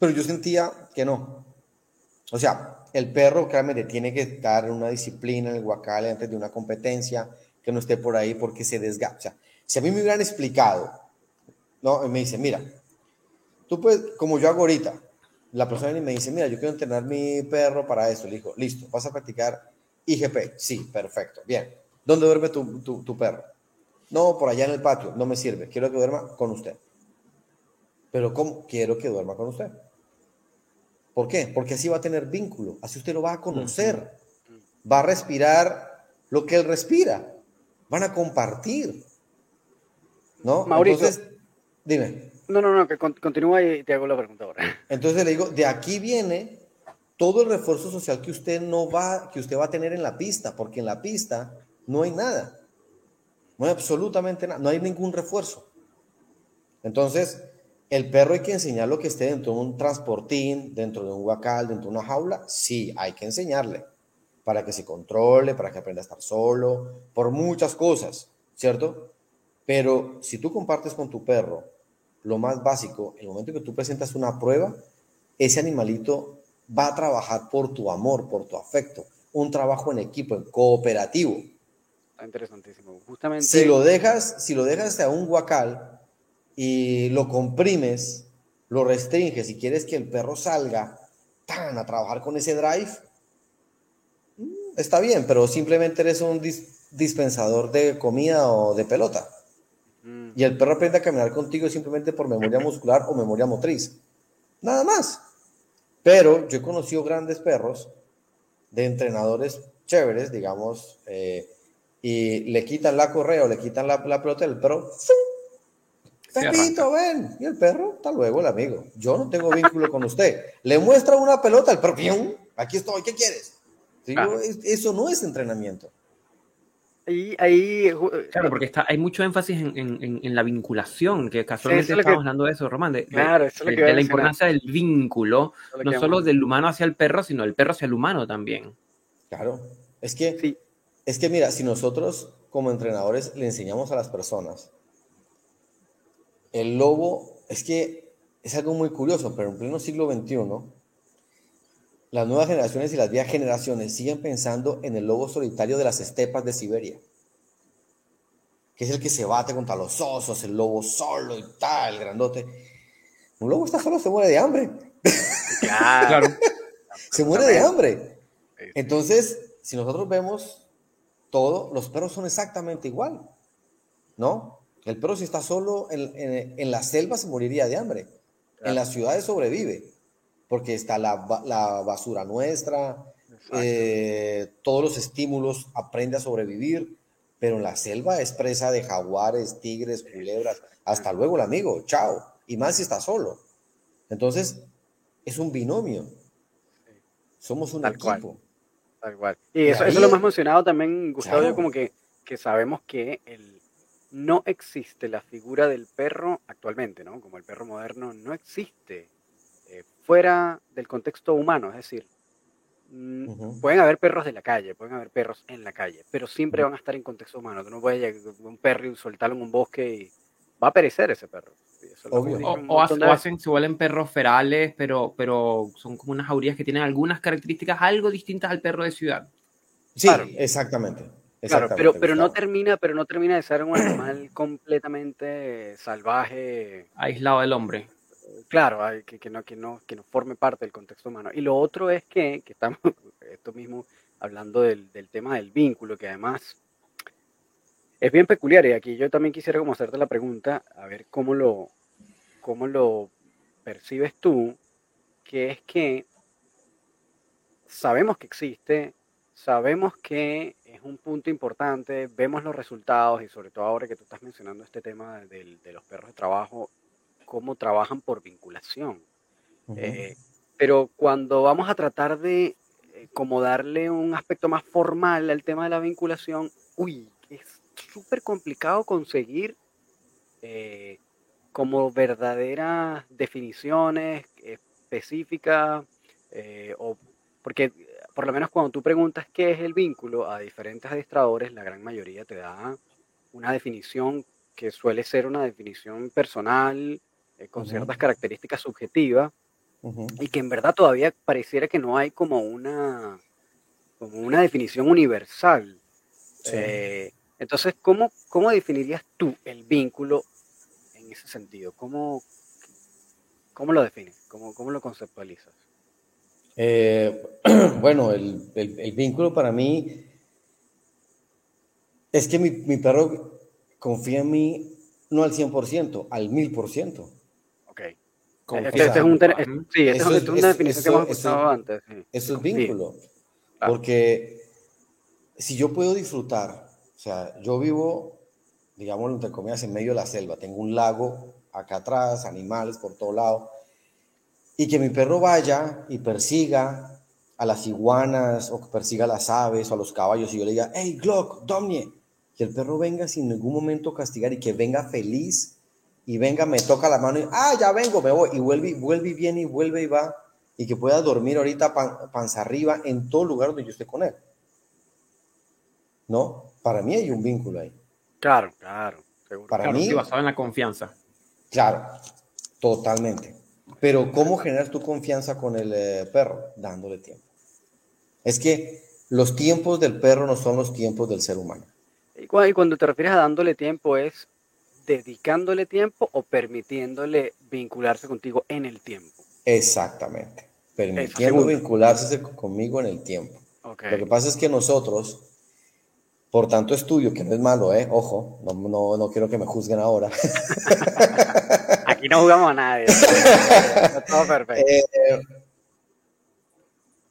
Pero yo sentía que no. O sea, el perro claramente tiene que estar en una disciplina en el guacal antes de una competencia, que no esté por ahí porque se desgasta. O sea, si a mí me hubieran explicado, no, me dice, mira, tú puedes, como yo hago ahorita, la persona me dice, mira, yo quiero entrenar mi perro para esto. Le digo, listo, vas a practicar IGP. Sí, perfecto, bien ¿Dónde duerme tu, perro? No, por allá en el patio, no me sirve. Quiero que duerma con usted. Pero ¿cómo? Quiero que duerma con usted. ¿Por qué? Porque así va a tener vínculo, así usted lo va a conocer. Va a respirar lo que él respira. Van a compartir. ¿No? Mauricio. Entonces, dime. No, no, no, que continúa y te hago la pregunta ahora. Entonces le digo, de aquí viene todo el refuerzo social que usted no va, que usted va a tener en la pista, porque en la pista no hay nada. No hay absolutamente nada. No hay ningún refuerzo. Entonces, el perro hay que enseñarlo que esté dentro de un transportín, dentro de un huacal, dentro de una jaula. Sí, hay que enseñarle para que se controle, para que aprenda a estar solo, por muchas cosas, ¿cierto? Pero si tú compartes con tu perro lo más básico, el momento que tú presentas una prueba, ese animalito va a trabajar por tu amor, por tu afecto, un trabajo en equipo, en cooperativo interesantísimo. Justamente. Si lo dejas, si lo dejas a un guacal y lo comprimes, lo restringes y quieres que el perro salga tan a trabajar con ese drive, mm, está bien, pero simplemente eres un dispensador de comida o de pelota. Mm. Y el perro aprende a caminar contigo simplemente por memoria muscular o memoria motriz. Nada más. Pero yo he conocido grandes perros de entrenadores chéveres, digamos, eh, y le quitan la correa o le quitan la, la pelota del perro. Pepito, ven. Y el perro, hasta luego, el amigo. Yo no tengo vínculo con usted. Le muestra una pelota al perro. Aquí estoy, ¿qué quieres? eso no es entrenamiento. Ahí, ahí, claro, porque está, hay mucho énfasis en, en, en la vinculación, que casualmente estamos hablando de eso, Román, de, la importancia del vínculo, no solo del humano hacia el perro, sino del perro hacia el humano también. Claro, es que sí. Es que mira, si nosotros como entrenadores le enseñamos a las personas, el lobo, es que es algo muy curioso, pero en pleno siglo XXI, las nuevas generaciones y las viejas generaciones siguen pensando en el lobo solitario de las estepas de Siberia, que es el que se bate contra los osos, el lobo solo y tal, el grandote. Un lobo está solo, se muere de hambre. *laughs* Claro. *laughs* se muere de hambre. Entonces, si nosotros vemos todo, los perros son exactamente igual, ¿no? El perro si está solo en, la selva se moriría de hambre. En las ciudades sobrevive, porque está la, basura nuestra, eh, todos los estímulos, aprende a sobrevivir, pero en la selva es presa de jaguares, tigres, culebras. Hasta luego, el amigo, chao. Y más si está solo. Entonces, es un binomio. Somos un equipo. Tal cual. Y eso, eso lo hemos mencionado también, Gustavo, como que, que sabemos que el, no existe la figura del perro actualmente, ¿no? Como el perro moderno no existe fuera del contexto humano, es decir, mm, pueden haber perros de la calle, pueden haber perros en la calle, pero siempre van a estar en contexto humano. Tú no puedes llegar un perro y soltarlo en un bosque y va a perecer ese perro. O, hacen, se vuelven perros ferales, pero, pero son como unas jaurías que tienen algunas características algo distintas al perro de ciudad. Sí, exactamente. Claro, pero, pero no termina, pero no termina de ser un animal completamente salvaje. Aislado del hombre. Claro, que, que, no, que, no, que no forme parte del contexto humano. Y lo otro es que, que estamos, *laughs* esto mismo, hablando del, del tema del vínculo, que además es bien peculiar. Y aquí yo también quisiera como hacerte la pregunta, a ver cómo lo, cómo lo percibes tú, que es que sabemos que existe, sabemos que es un punto importante, vemos los resultados y sobre todo ahora que tú estás mencionando este tema de, los perros de trabajo, cómo trabajan por vinculación. Eh, pero cuando vamos a tratar de eh, como darle un aspecto más formal al tema de la vinculación, uy, es súper complicado conseguir eh, como verdaderas definiciones específicas o porque por lo menos cuando tú preguntas qué es el vínculo a diferentes adiestradores, la gran mayoría te da una definición que suele ser una definición personal, eh, con ciertas características subjetivas, y que en verdad todavía pareciera que no hay como una, como una definición universal. Eh, entonces, ¿cómo, ¿cómo definirías tú el vínculo en ese sentido? ¿Cómo, cómo lo defines? ¿Cómo, cómo lo conceptualizas? Eh, *clears throat* bueno, el, vínculo para mí es que mi, perro confía en mí no al 100%, al 1000%. Este, este es un, sí, esta es, una definición que hemos escuchado antes. Eso es vínculo. Porque si yo puedo disfrutar, o sea, yo vivo, digamos, entre comillas, en medio de la selva, tengo un lago acá atrás, animales por todo lado y que mi perro vaya y persiga a las iguanas o que persiga a las aves o a los caballos y yo le diga, hey, Glock, Domnie, que el perro venga sin ningún momento castigar y que venga feliz y venga, me toca la mano y, ah, ya vengo, me voy y vuelve, vuelve y viene y vuelve y va y que pueda dormir ahorita panza arriba en todo lugar donde yo esté con él. ¿No? Para mí hay un vínculo ahí. Claro, claro. Para mí. basado en la confianza. Claro, totalmente. Pero ¿cómo generas tu confianza con el eh, perro? Dándole tiempo. Es que los tiempos del perro no son los tiempos del ser humano. Y cuando te refieres a dándole tiempo, ¿es dedicándole tiempo o permitiéndole vincularse contigo en el tiempo? Exactamente. Permitiendo vincularse conmigo en el tiempo. Lo que pasa es que nosotros, por tanto estudio, que no es malo, ¿eh? Ojo, no, no, no quiero que me juzguen ahora. *laughs* Aquí no jugamos a nadie. *laughs* todo perfecto. Eh,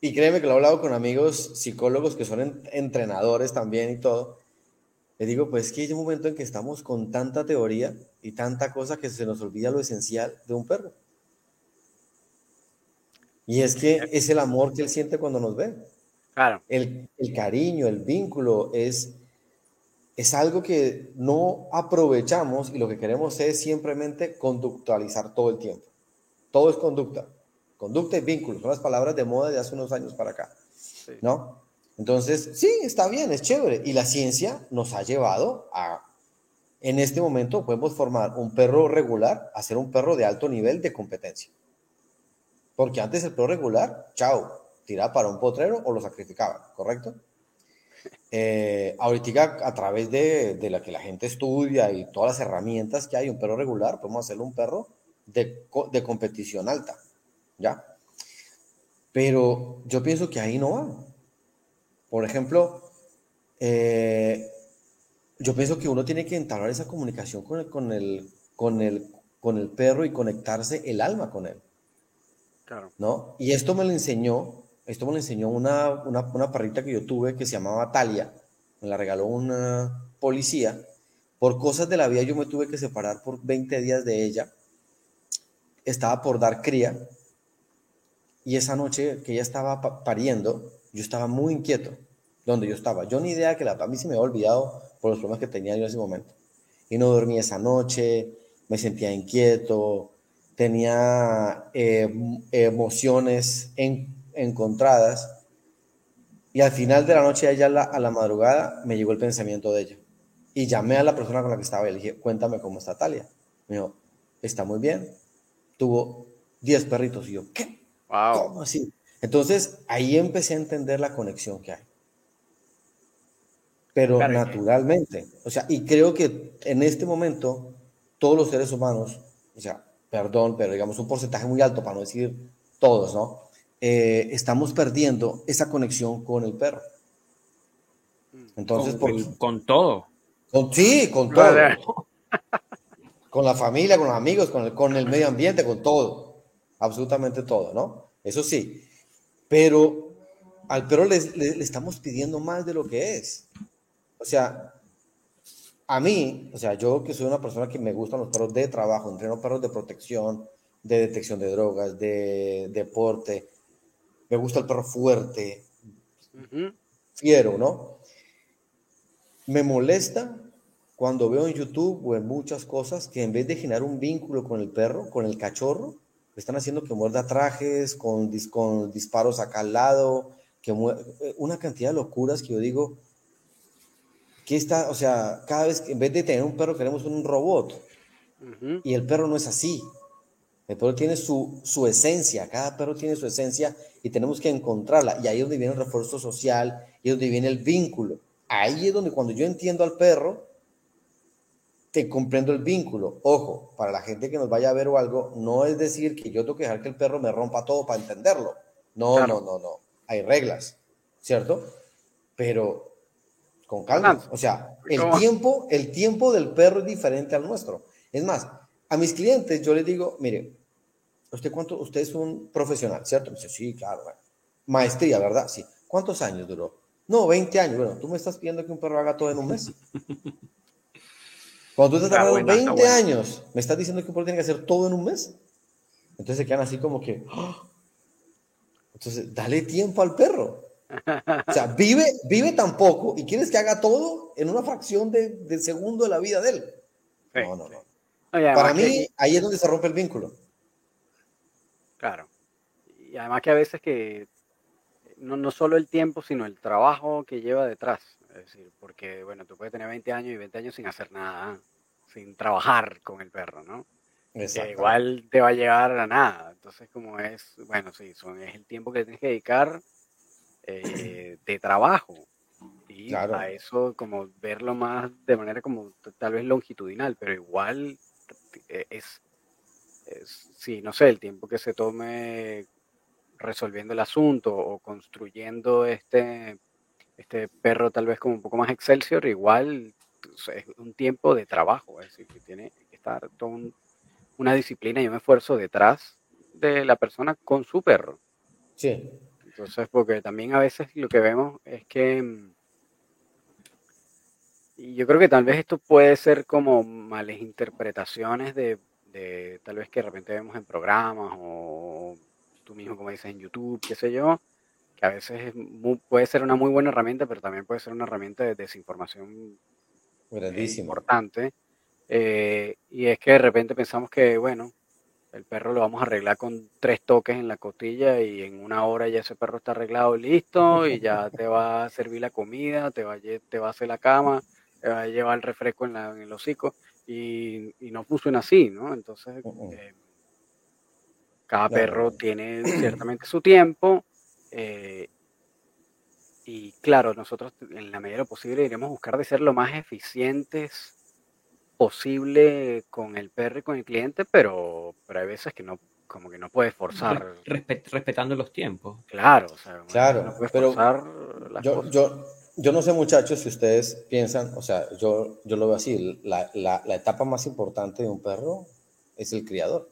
y créeme que lo he hablado con amigos psicólogos que son entrenadores también y todo. Le digo, pues que hay un momento en que estamos con tanta teoría y tanta cosa que se nos olvida lo esencial de un perro. Y es que es el amor que él siente cuando nos ve. Claro. El, el cariño, el vínculo es es algo que no aprovechamos y lo que queremos es simplemente conductualizar todo el tiempo. Todo es conducta. Conducta y vínculo son las palabras de moda de hace unos años para acá. ¿No? Entonces, sí, está bien, es chévere. Y la ciencia nos ha llevado a, en este momento, podemos formar un perro regular a ser un perro de alto nivel de competencia. Porque antes el perro regular, chao, tiraba para un potrero o lo sacrificaban, ¿correcto? Eh, ahorita a través de, de, la que la gente estudia y todas las herramientas que hay, un perro regular, podemos hacerlo un perro de, de competición alta, ¿ya? Pero yo pienso que ahí no va. Por ejemplo, eh, yo pienso que uno tiene que entablar esa comunicación con el, con el, con el, con el perro y conectarse el alma con él. Claro. ¿No? Y esto me lo enseñó, esto me lo enseñó una, una, una perrita que yo tuve que se llamaba Talia, me la regaló una policía. Por cosas de la vida yo me tuve que separar por 20 días de ella. Estaba por dar cría. Y esa noche que ella estaba pariendo, yo estaba muy inquieto donde yo estaba. Yo ni idea que la, a mí se me había olvidado por los problemas que tenía yo en ese momento. Y no dormí esa noche, me sentía inquieto, tenía eh, emociones encontradas. Y al final de la noche, ella a la, madrugada, me llegó el pensamiento de ella. Y llamé a la persona con la que estaba y le dije, cuéntame cómo está Talia. Me dijo, está muy bien. Tuvo 10 perritos. Y yo, ¿qué? ¿Cómo así? Entonces, ahí empecé a entender la conexión que hay. Pero naturalmente. O sea, y creo que en este momento, todos los seres humanos, o sea, perdón, pero digamos un porcentaje muy alto, para no decir todos, ¿no? Eh, estamos perdiendo esa conexión con el perro. Entonces, con, con todo. sí, con todo. *laughs* con la familia, con los amigos, con el, con el medio ambiente, con todo. Absolutamente todo, ¿no? Eso sí. Pero al perro le, le estamos pidiendo más de lo que es. O sea, a mí, o sea, yo que soy una persona que me gustan los perros de trabajo, entreno perros de protección, de detección de drogas, de, deporte, me gusta el perro fuerte, fiero, ¿no? Me molesta cuando veo en YouTube o en muchas cosas que en vez de generar un vínculo con el perro, con el cachorro, están haciendo que muerda trajes, con, con disparos acá al lado, que una cantidad de locuras que yo digo, que está, o sea, cada vez que en vez de tener un perro queremos un robot. Y el perro no es así. El perro tiene su, su esencia, cada perro tiene su esencia y tenemos que encontrarla. Y ahí es donde viene el refuerzo social, y es donde viene el vínculo. Ahí es donde cuando yo entiendo al perro, te comprendo el vínculo. Ojo, para la gente que nos vaya a ver o algo, no es decir que yo tengo que dejar que el perro me rompa todo para entenderlo. No, no, no, no. Hay reglas, ¿cierto? Pero con calma. O sea, el tiempo, el tiempo del perro es diferente al nuestro. Es más, a mis clientes yo les digo, mire, ¿usted cuánto? Usted es un profesional, ¿cierto? Me dice, sí, claro. Maestría, ¿verdad? Sí. ¿Cuántos años duró? No, 20 años. Bueno, tú me estás pidiendo que un perro haga todo en un mes. *laughs* Cuando tú estás trabajando 20 años, me estás diciendo que un perro tiene que hacer todo en un mes. Entonces se quedan así como que, ¡ah! entonces dale tiempo al perro. O sea, vive, vive tan poco y quieres que haga todo en una fracción de, segundo de la vida de él. no, no, no. Para mí, ahí es donde se rompe el vínculo. Claro. Y además que a veces que no, no solo el tiempo, sino el trabajo que lleva detrás. Es decir, porque, bueno, tú puedes tener 20 años y 20 años sin hacer nada, sin trabajar con el perro, ¿no? Que igual te va a llevar a nada. Entonces, como es, bueno, sí, son, es el tiempo que tienes que dedicar eh, *clears throat* de trabajo. Y a eso como verlo más de manera como tal vez longitudinal, pero igual eh, es, es, sí, no sé, el tiempo que se tome resolviendo el asunto o construyendo este, este perro tal vez como un poco más excelsior, igual es un tiempo de trabajo, es decir, que tiene que estar toda una disciplina y un esfuerzo detrás de la persona con su perro. Sí. Entonces, porque también a veces lo que vemos es que, mm, y yo creo que tal vez esto puede ser como males interpretaciones de, de tal vez que de repente vemos en programas o tú mismo como dices en YouTube, qué sé yo, que a veces puede ser una muy buena herramienta, pero también puede ser una herramienta de desinformación importante. Eh, y es que de repente pensamos que, bueno, el perro lo vamos a arreglar con tres toques en la costilla y en una hora ya ese perro está arreglado y listo y ya te va a servir la comida, te va a, te va a hacer la cama, te va a llevar el refresco en, la, en el hocico y, no funciona así, ¿no? Entonces, eh, cada perro tiene ciertamente su tiempo eh, y claro, nosotros en la medida de lo posible iremos a buscar de ser lo más eficientes posible con el perro y con el cliente, pero, pero hay veces que no, como que no puedes forzar. respetando los tiempos. Claro, o sea, claro, no puedes pero forzar yo, yo, yo no sé, muchachos, si ustedes piensan, o sea, yo, yo lo veo así, la, la, la, etapa más importante de un perro es el criador.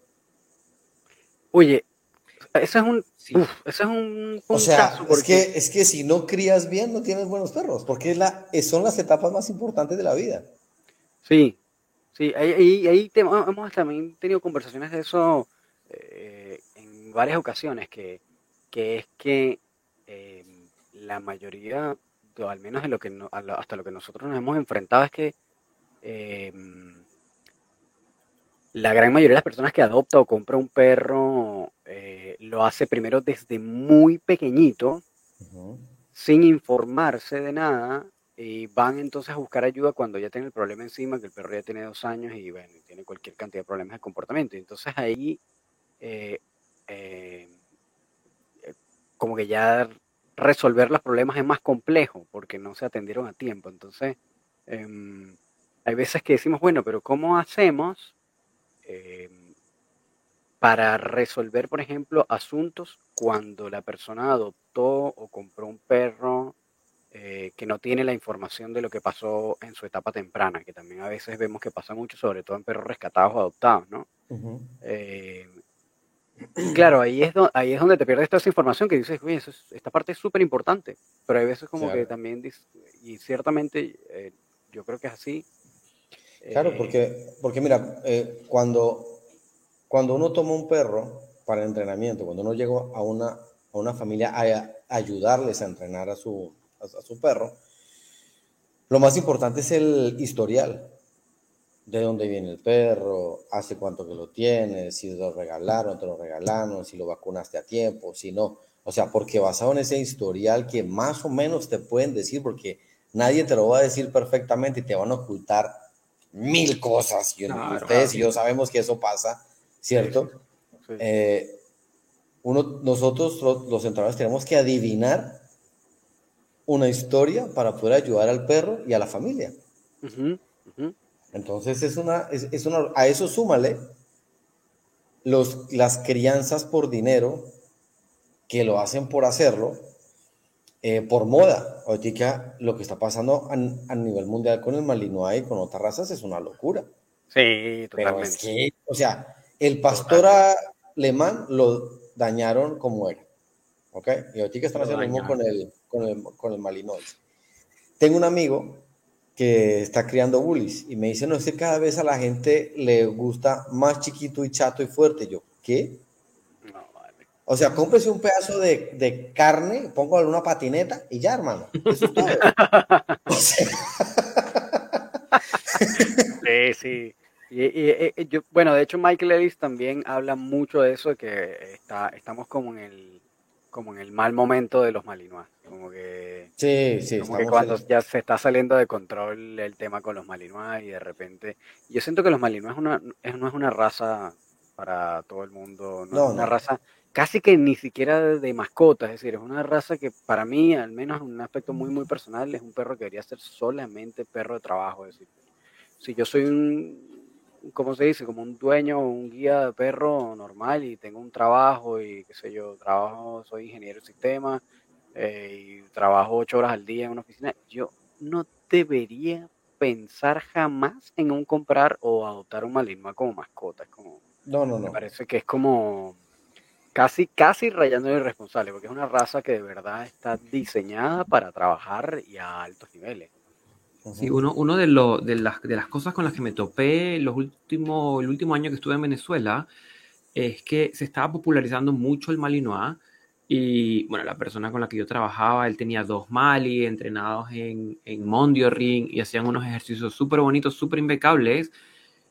Oye, eso es un, eso es un, o sea, es, que, es que si no crías bien, no tienes buenos perros, porque es la, son las etapas más importantes de la vida. Sí, sí, ahí, ahí hemos también tenido conversaciones de eso eh, en varias ocasiones, que, que es que eh, la mayoría, o al menos de lo que hasta lo que nosotros nos hemos enfrentado, es que eh, la gran mayoría de las personas que adopta o compra un perro lo hace primero desde muy pequeñito, sin informarse de nada, y van entonces a buscar ayuda cuando ya tienen el problema encima, que el perro ya tiene dos años y bueno, tiene cualquier cantidad de problemas de comportamiento. Y entonces ahí, eh, eh, como que ya resolver los problemas es más complejo porque no se atendieron a tiempo. Entonces, em, hay veces que decimos, bueno, pero ¿cómo hacemos eh, para resolver, por ejemplo, asuntos cuando la persona adoptó o compró un perro eh, que no tiene la información de lo que pasó en su etapa temprana, que también a veces vemos que pasa mucho, sobre todo en perros rescatados o adoptados, ¿no? Eh, claro, ahí es, ahí es donde te pierdes toda esa información que dices, oye, esta parte es súper importante, pero hay veces como que también, y ciertamente yo creo que es así, Claro, eh, porque, porque mira, eh, cuando, cuando uno toma un perro para entrenamiento, cuando uno llega a una, a una familia a, ayudarles a entrenar a su, a, su perro, lo más importante es el historial. De dónde viene el perro, hace cuánto que lo tiene, si lo regalaron, te lo regalaron, si lo vacunaste a tiempo, si no. O sea, porque basado en ese historial que más o menos te pueden decir, porque nadie te lo va a decir perfectamente y te van a ocultar mil cosas. Y, ustedes y yo sabemos que eso pasa, ¿cierto? Eh, uno, nosotros los, entrenadores tenemos que adivinar una historia para poder ayudar al perro y a la familia. Entonces es una, es, una, a eso súmale los, las crianzas por dinero que lo hacen por hacerlo eh, por moda. Ahorita lo que está pasando a, nivel mundial con el Malinois y con otras razas es una locura. Sí, totalmente. o sea, el pastor alemán lo dañaron como era. ¿Ok? Y ahorita están haciendo lo mismo con el, con el, con el Malinois. Tengo un amigo que está criando bullies y me dice, no, es que cada vez a la gente le gusta más chiquito y chato y fuerte. Yo, ¿qué? O sea, cómprese un pedazo de, de carne, pongo una patineta y ya, hermano. Eso es todo. *laughs* *laughs* Sí, sí. Y, yo, bueno, de hecho Michael Ellis también habla mucho de eso, de que está, estamos como en el como en el mal momento de los Malinois. Como que, sí, sí, como que cuando ya se está saliendo de control el tema con los Malinois y de repente... Yo siento que los Malinois una, no es una raza para todo el mundo, no, es una raza casi que ni siquiera de mascota, es decir, es una raza que para mí, al menos en un aspecto muy, muy personal, es un perro que debería ser solamente perro de trabajo. Es decir, si yo soy un, ¿cómo se dice? Como un dueño un guía de perro normal y tengo un trabajo y qué sé yo, trabajo, soy ingeniero de sistema eh, y trabajo ocho horas al día en una oficina, yo no debería pensar jamás en un comprar o adoptar un malinois como mascota. Es como, no, no, no. Me parece que es como casi, casi rayando el irresponsable, porque es una raza que de verdad está diseñada para trabajar y a altos niveles. Sí, uno, de, las, cosas con las que me topé los últimos, el último año que estuve en Venezuela es que se estaba popularizando mucho el Malinois y bueno, la persona con la que yo trabajaba, él tenía dos Mali entrenados en, en Mondio y hacían unos ejercicios súper bonitos, súper impecables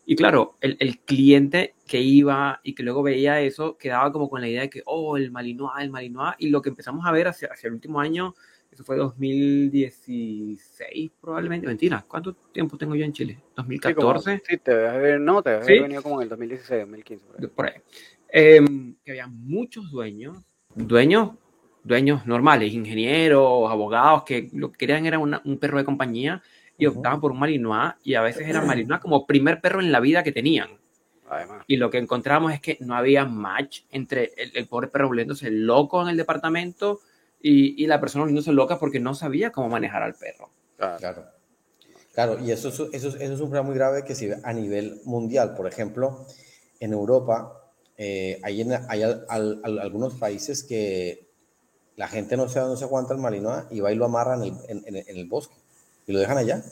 y claro, el, cliente que iba y que luego veía eso quedaba como con la idea de que, oh, el Malinois, el Malinois. Y lo que empezamos a ver hacia el último año, eso fue 2016 probablemente. Mentira, ¿cuánto tiempo tengo yo en Chile? ¿2014? Sí, te debes haber, no, te debes haber venido como en el 2016, 2015. Por ahí. Em, que había muchos dueños, dueños, dueños normales, ingenieros, abogados, que lo que querían era un perro de compañía y optaban por un Malinois y a veces eran Malinois como primer perro en la vida que tenían. Y lo que encontramos es que no había match entre el, pobre perro volviéndose loco en el departamento y, y la persona volviéndose loca porque no sabía cómo manejar al perro. Claro. Claro, y eso, eso, eso es un problema muy grave que se ve a nivel mundial. Por ejemplo, en Europa, eh, hay, hay algunos países que la gente no se, no se aguanta el Malinois y va y lo amarran en el, en, el bosque y lo dejan allá.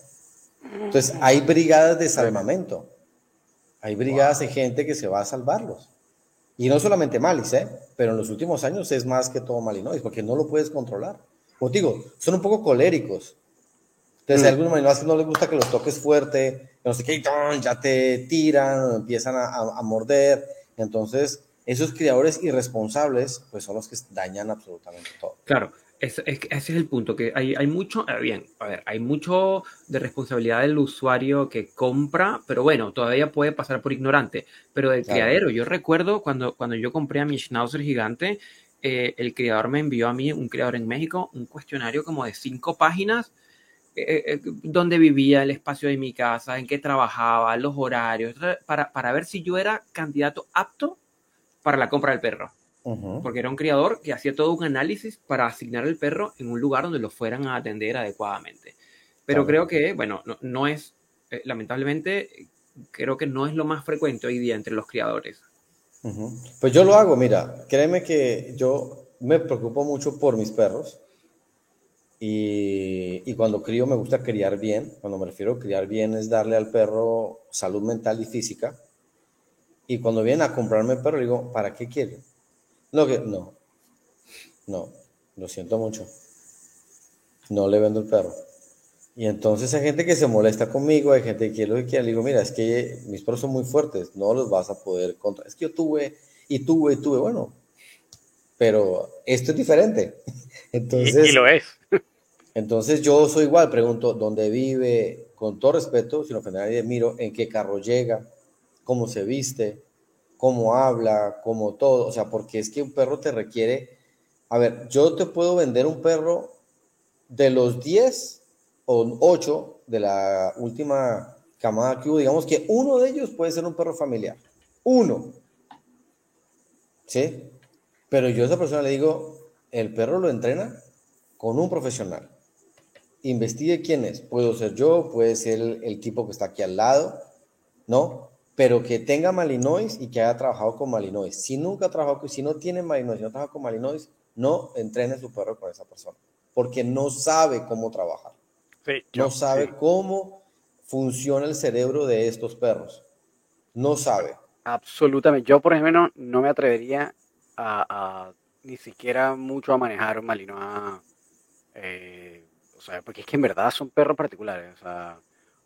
Entonces, hay brigadas de salvamento. Hay brigadas de gente que se va a salvarlos. Y no solamente Malis, ¿eh? pero en los últimos años es más que todo Malinois, porque no lo puedes controlar. Como digo, son un poco coléricos. Entonces, hay mm. algunos Malinois que no les gusta que los toques fuerte, no sé qué, ya te tiran, empiezan a, a morder. Entonces, esos criadores irresponsables, pues son los que dañan absolutamente todo. Claro, ese, es el punto, que hay, hay mucho, eh, bien, a ver, hay mucho de responsabilidad del usuario que compra, pero bueno, todavía puede pasar por ignorante, pero del criadero, yo recuerdo cuando, cuando yo compré a mi Schnauzer gigante, eh, el criador me envió a mí, un criador en México, un cuestionario como de cinco páginas, eh, donde vivía, el espacio de mi casa, en qué trabajaba, los horarios, para, para ver si yo era candidato apto para la compra del perro. Porque era un criador que hacía todo un análisis para asignar el perro en un lugar donde lo fueran a atender adecuadamente. Pero creo que, bueno, no, es, eh, lamentablemente, creo que no es lo más frecuente hoy día entre los criadores. Pues yo lo hago, mira, créeme que yo me preocupo mucho por mis perros. Y, y, cuando crío me gusta criar bien. Cuando me refiero a criar bien es darle al perro salud mental y física y cuando vienen a comprarme el perro, digo, ¿para qué quieren? No, que, no, no, lo siento mucho. No le vendo el perro. Y entonces hay gente que se molesta conmigo, hay gente que quiere lo que quiere. Le digo, mira, es que mis perros son muy fuertes, no los vas a poder contra. Es que yo tuve y tuve y tuve, bueno, pero esto es diferente. *laughs* Entonces, y, lo es. *laughs* Entonces yo soy igual, pregunto dónde vive, con todo respeto, sin ofender a nadie, miro en qué carro llega, cómo se viste, cómo habla, cómo todo, o sea, porque es que un perro te requiere, a ver, yo te puedo vender un perro de los 10 o 8 de la última camada que hubo, digamos que uno de ellos puede ser un perro familiar, uno, ¿sí? Pero yo a esa persona le digo, el perro lo entrena con un profesional. Investigue quién es. Puedo ser yo, puede ser el, el tipo que está aquí al lado, ¿no? Pero que tenga Malinois y que haya trabajado con Malinois. Si nunca ha trabajado, si no tiene Malinois, si no trabaja con Malinois, no entrene su perro con esa persona, porque no sabe cómo trabajar. no sabe cómo funciona el cerebro de estos perros. No sabe. Absolutamente. Yo, por ejemplo, no me atrevería a, ni siquiera mucho a manejar un Malinois. Eh, o sea, porque es que en verdad son perros particulares. O sea,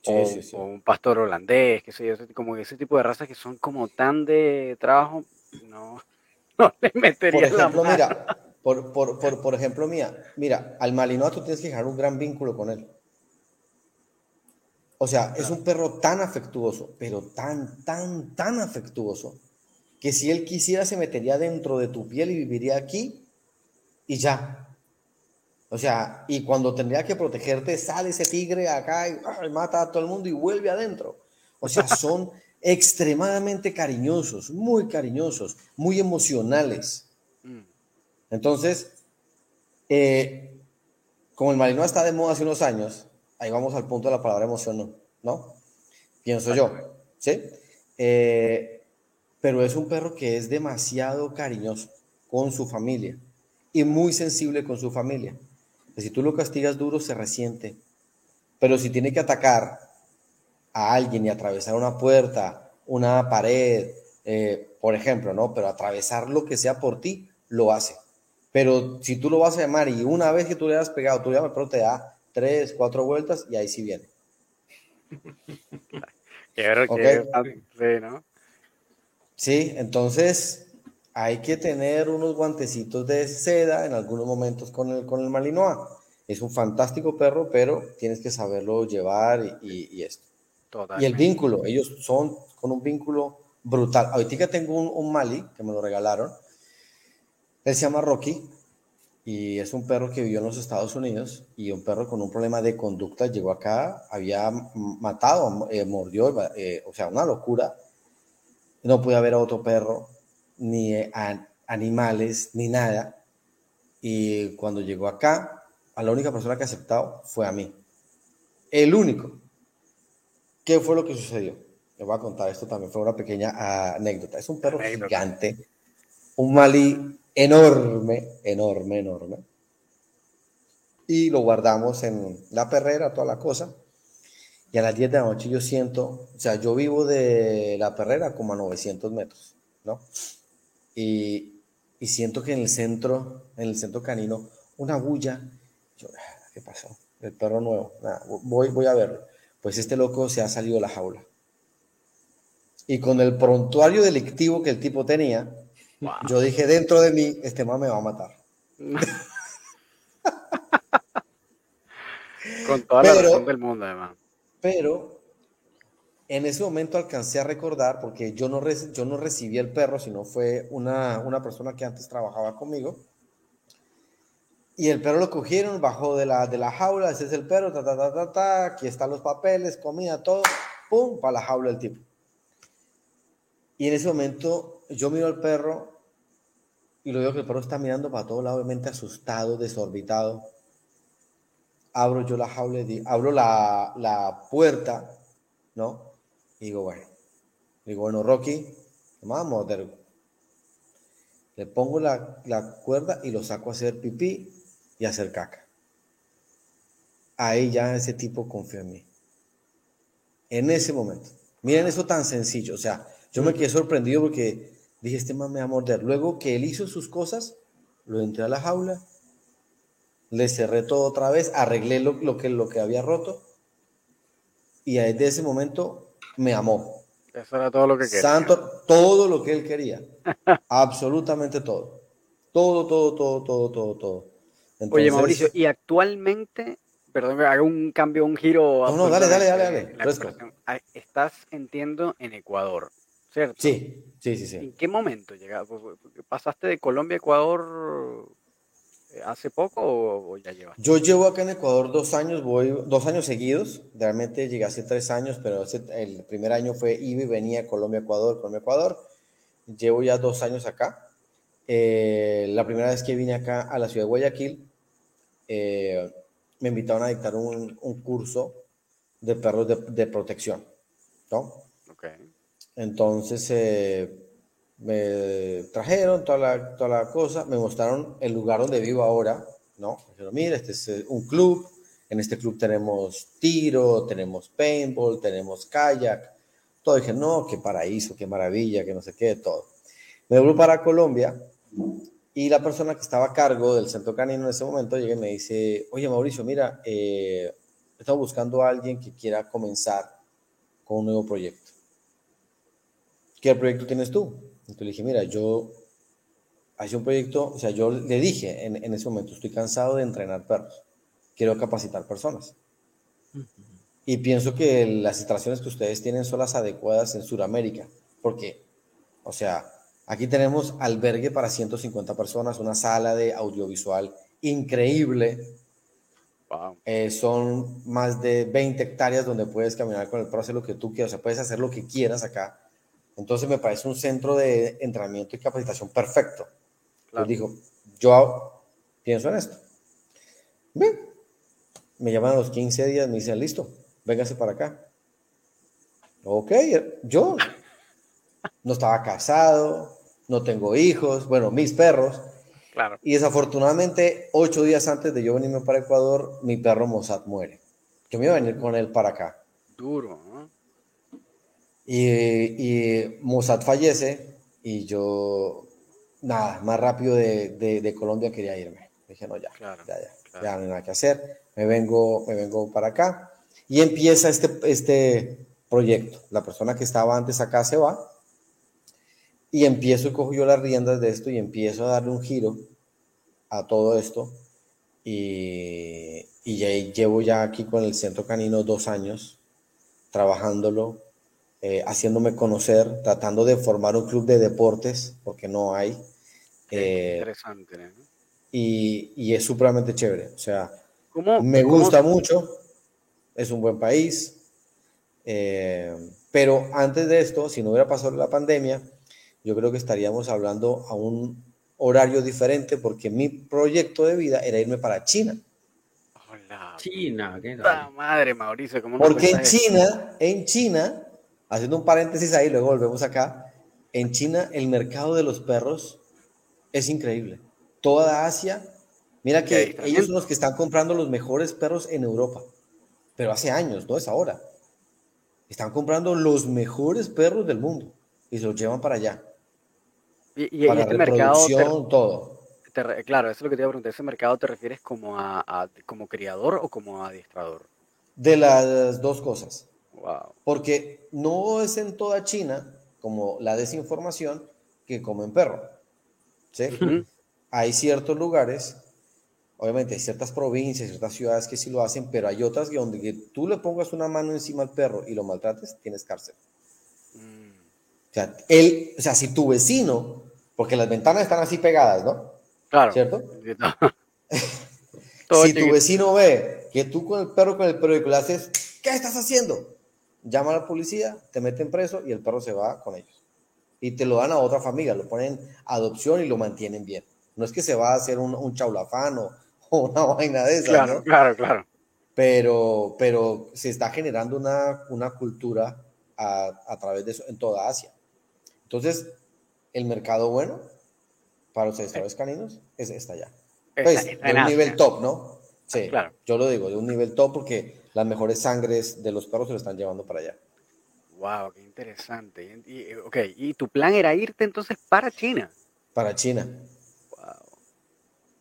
o, un pastor holandés, qué sé yo, como ese tipo de razas que son como tan de trabajo, no, *laughs* no le metería por ejemplo, mira, por, por, por, por, ejemplo, mía, mira, al Malinois tú tienes que dejar un gran vínculo con él. O sea, es un perro tan afectuoso, pero tan, tan, tan afectuoso, que si él quisiera se metería dentro de tu piel y viviría aquí y ya. O sea, y cuando tendría que protegerte, sale ese tigre acá y mata a todo el mundo y vuelve adentro. O sea, *laughs* son extremadamente cariñosos, muy cariñosos, muy emocionales. Mm. Entonces, eh, como el marino está de moda hace unos años, ahí vamos al punto de la palabra emoción, ¿no? Pienso yo, ¿sí? Eh, pero es un perro que es demasiado cariñoso con su familia y muy sensible con su familia si tú lo castigas duro, se resiente. Pero si tiene que atacar a alguien y atravesar una puerta, una pared, eh, por ejemplo, ¿no? Pero atravesar lo que sea por ti, lo hace. Pero si tú lo vas a llamar y una vez que tú le has pegado, tú le llamas, pero te da tres, cuatro vueltas y ahí sí viene. *laughs* Sí, entonces hay que tener unos guantecitos de seda en algunos momentos con el, con el Malinois. Es un fantástico perro, pero tienes que saberlo llevar y, esto. Y el vínculo, ellos son con un vínculo brutal. Ahorita tengo un, un, Mali que me lo regalaron. Él se llama Rocky y es un perro que vivió en los Estados Unidos y un perro con un problema de conducta llegó acá, había matado, eh, mordió, eh, o sea, una locura. No pude ver a otro perro ni animales, ni nada. Y cuando llegó acá, a la única persona que aceptado fue a mí. El único. ¿Qué fue lo que sucedió? Les voy a contar esto también, fue una pequeña anécdota. Es un perro gigante, un malí enorme, enorme, enorme. Y lo guardamos en la perrera, toda la cosa. Y a las 10 de la noche yo siento, o sea, yo vivo de la perrera como a 900 metros, ¿no? Y, y siento que en el centro, en el centro canino, una bulla. Yo, ah, ¿qué pasó? El perro nuevo. voy, voy a verlo. Pues este loco se ha salido de la jaula. Y con el prontuario delictivo que el tipo tenía, yo dije dentro de mí, este man me va a matar. *laughs* con toda la razón del mundo, además. Pero en ese momento alcancé a recordar, porque yo no, yo no recibí el perro, sino fue una, una persona que antes trabajaba conmigo. Y el perro lo cogieron, bajó de la, de la jaula, ese es el perro, ta, ta, ta, ta, ta, aquí están los papeles, comida, todo, pum, para la jaula el tipo. Y en ese momento yo miro al perro y lo veo que el perro está mirando para todo lado, obviamente asustado, desorbitado. Abro yo la jaula, abro la, la puerta, ¿no? Y digo, bueno, digo, bueno, Rocky, vamos a Le pongo la, la cuerda y lo saco a hacer pipí y hacer caca. Ahí ya ese tipo confía en mí. En ese momento. Miren eso tan sencillo. O sea, yo me quedé sorprendido porque dije, este man me va a morder. Luego que él hizo sus cosas, lo entré a la jaula, le cerré todo otra vez, arreglé lo, que, lo que había roto y desde ese momento me amó. Eso era todo lo que quería. Santo, todo lo que él quería. *laughs* Absolutamente todo. Todo, todo, todo, todo, todo, todo. Oye, Mauricio, y actualmente, perdón, hago un cambio, un giro. No, no, dale, dale, dale, dale. Ah, estás, entiendo, en Ecuador, ¿cierto? Sí, sí, sí, sí. ¿En qué momento llegaste? ¿Pasaste de Colombia a Ecuador hace poco o, ya llevas? Yo llevo acá en Ecuador dos años, voy dos años seguidos. Realmente llegué hace tres años, pero el primer año fue iba y venía Colombia, Ecuador, Colombia, Ecuador. Llevo ya dos años acá. Eh, la primera vez que vine acá a la ciudad de Guayaquil, eh, me invitaron a dictar un, un curso de perros de, de protección, ¿no? Entonces eh, me trajeron toda la, toda la cosa, me mostraron el lugar donde vivo ahora, ¿no? Me dijeron, mira, este es un club, en este club tenemos tiro, tenemos paintball, tenemos kayak, todo. dije, no, qué paraíso, qué maravilla, que no sé qué, todo. Me vuelvo para Colombia y la persona que estaba a cargo del centro canino en ese momento llega y me dice, oye Mauricio, mira, eh, estamos buscando a alguien que quiera comenzar con un nuevo proyecto. ¿Qué proyecto tienes tú? Entonces le dije, mira, yo hice un proyecto, o sea, yo le dije en, en ese momento, estoy cansado de entrenar perros, quiero capacitar personas. Y pienso que las instalaciones que ustedes tienen son las adecuadas en Sudamérica, porque, o sea, Aquí tenemos albergue para 150 personas, una sala de audiovisual increíble. Eh, son más de 20 hectáreas donde puedes caminar con el perro, hacer lo que tú quieras, o sea, puedes hacer lo que quieras acá. Entonces me parece un centro de entrenamiento y capacitación perfecto. Claro. dijo, yo pienso en esto. Bien. Me llaman a los 15 días, me dicen, listo, véngase para acá. Ok, yo no estaba casado, no tengo hijos, bueno, mis perros. Claro. Y desafortunadamente, ocho días antes de yo venirme para Ecuador, mi perro Mossad muere. Que me iba a venir con él para acá. Duro, ¿no? Y, y Mossad fallece y yo, nada, más rápido de, de, Colombia quería irme. Dije, no, ya, ya, ya, ya no hay nada que hacer. Me vengo, me vengo para acá. Y empieza este, este proyecto. La persona que estaba antes acá se va y empiezo, cojo yo las riendas de esto y empiezo a darle un giro a todo esto. Y, y ya llevo ya aquí con el centro canino dos años trabajándolo, eh, haciéndome conocer, tratando de formar un club de deportes, porque no hay. Eh, interesante. ¿no? Y, y, es supremamente chévere. O sea, me gusta mucho, es un buen país. Eh, pero antes de esto, si no hubiera pasado la pandemia, yo creo que estaríamos hablando a un horario diferente porque mi proyecto de vida era irme para China. Hola. China, qué madre, Mauricio, ¿cómo Porque en China, en China haciendo un paréntesis ahí, luego volvemos acá. En China, el mercado de los perros es increíble. Toda Asia, mira que ellos son los que están comprando los mejores perros en Europa, pero hace años, no es ahora. Están comprando los mejores perros del mundo y se los llevan para allá. Y, y para este mercado todo. claro, eso es lo que te iba a preguntar. ¿Ese mercado te refieres como a, como criador o como adiestrador? De las dos cosas. Wow. Porque no es en toda China como la desinformación que comen perro. ¿sí? Hay ciertos lugares, obviamente hay ciertas provincias, ciertas ciudades que sí lo hacen, pero hay otras que donde que tú le pongas una mano encima al perro y lo maltrates, tienes cárcel. Mm. O, sea, él, o sea, si tu vecino, porque las ventanas están así pegadas, ¿no? Claro. ¿Cierto? *laughs* si tu vecino ve que tú con el perro, con el perro y le haces, ¿qué estás haciendo? Llama a la policía, te meten preso y el perro se va con ellos y te lo dan a otra familia, lo ponen adopción y lo mantienen bien. No es que se va a hacer un, un chaulafán o, *laughs* una vaina de esa. Claro, claro, claro. Pero, pero se está generando una, una cultura a, a, través de eso en toda Asia. Entonces, el mercado bueno para los adestradores caninos es, está allá. Pues, de un nivel top, ¿no? Sí, claro. yo lo digo, de un nivel top porque las mejores sangres de los perros se lo están llevando para allá. Wow, qué interesante. Y, ok, ¿y tu plan era irte entonces para China? Para China. Wow.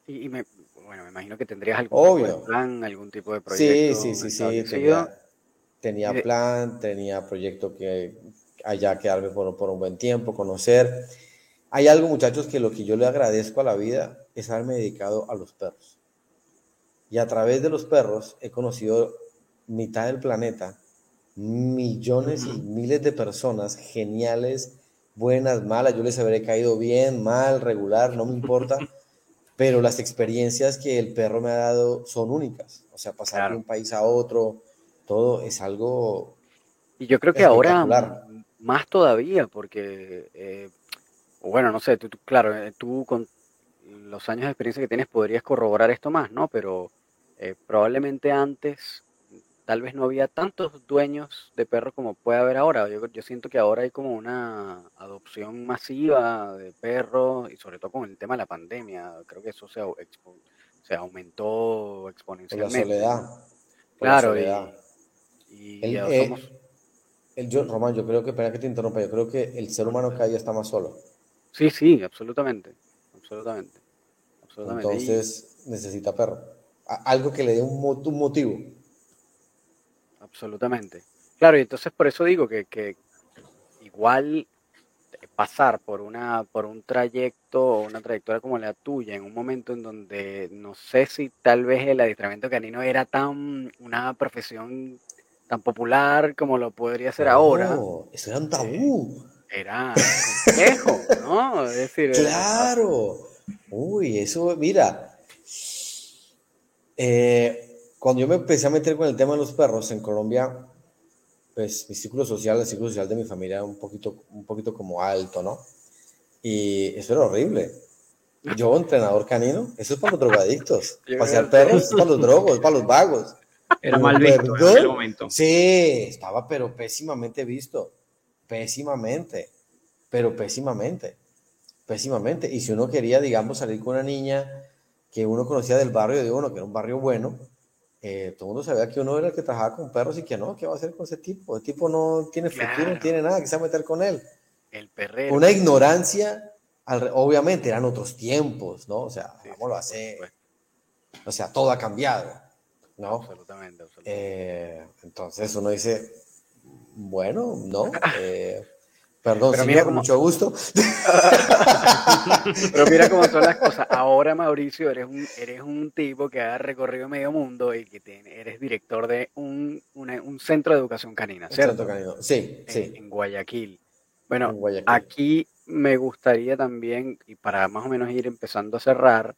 Y, me, bueno, me imagino que tendrías algún tipo de plan, algún tipo de proyecto. Sí, sí, sí, sí. Tenía, plan, tenía proyecto que allá quedarme por, por un buen tiempo, conocer. Hay algo, muchachos, que lo que yo le agradezco a la vida es haberme dedicado a los perros. Y a través de los perros he conocido mitad del planeta millones y miles de personas geniales, buenas, malas. Yo les habré caído bien, mal, regular, no me importa. *laughs* pero las experiencias que el perro me ha dado son únicas. O sea, pasar de un país a otro, todo es algo. Y yo creo que ahora más todavía, porque, eh, bueno, no sé, tú, claro, eh, tú con los años de experiencia que tienes podrías corroborar esto más, ¿no? Pero eh, probablemente antes tal vez no había tantos dueños de perros como puede haber ahora. Yo, yo siento que ahora hay como una adopción masiva de perros y sobre todo con el tema de la pandemia. Creo que eso se, se aumentó exponencialmente. Por la soledad. claro, y, el, eh, el, yo, Román, yo creo que, espera que te interrumpa, yo creo que el ser humano cada día está más solo. Sí, sí, absolutamente. Absolutamente. absolutamente. Entonces necesita perro. Algo que le dé un, un motivo absolutamente. Claro, y entonces por eso digo que, que igual pasar por una por un trayecto o una trayectoria como la tuya en un momento en donde no sé si tal vez el adiestramiento canino era tan una profesión tan popular como lo podría ser ahora. Eso era un tabú. era complejo, ¿no? Es decir, claro. Uy, eso, mira. Eh, cuando yo me empecé a meter con el tema de los perros en Colombia, pues mi círculo social, el círculo social de mi familia era un poquito, un poquito como alto, ¿no? Y eso era horrible. Yo, entrenador canino, eso es para los drogadictos. *laughs* Pasear perros es para los drogos, para los vagos. Era mal visto en aquel momento. Sí, estaba pero pésimamente visto. Pésimamente. Pero pésimamente. Pésimamente. Y si uno quería, digamos, salir con una niña que uno conocía del barrio de uno, que era un barrio bueno, eh, todo el mundo sabía que uno era el que trabajaba con perros y que no, ¿qué va a hacer con ese tipo? El tipo no tiene futuro, no tiene nada, que se va a meter con él. El perrero. Una ignorancia, obviamente eran otros tiempos, ¿no? O sea, ¿cómo lo hace? O sea, todo ha cambiado, ¿no? Absolutamente, absolutamente. Eh, entonces uno dice, bueno, ¿no? *laughs* Eh, Perdón, pero mira con mucho gusto. *laughs* pero mira cómo son las cosas. Ahora, Mauricio, eres un, eres un tipo que ha recorrido medio mundo y que eres director de un, un centro de educación canina, ¿cierto? Canino. Sí, en, sí. En Guayaquil. Bueno, aquí me gustaría también, y para más o menos ir empezando a cerrar,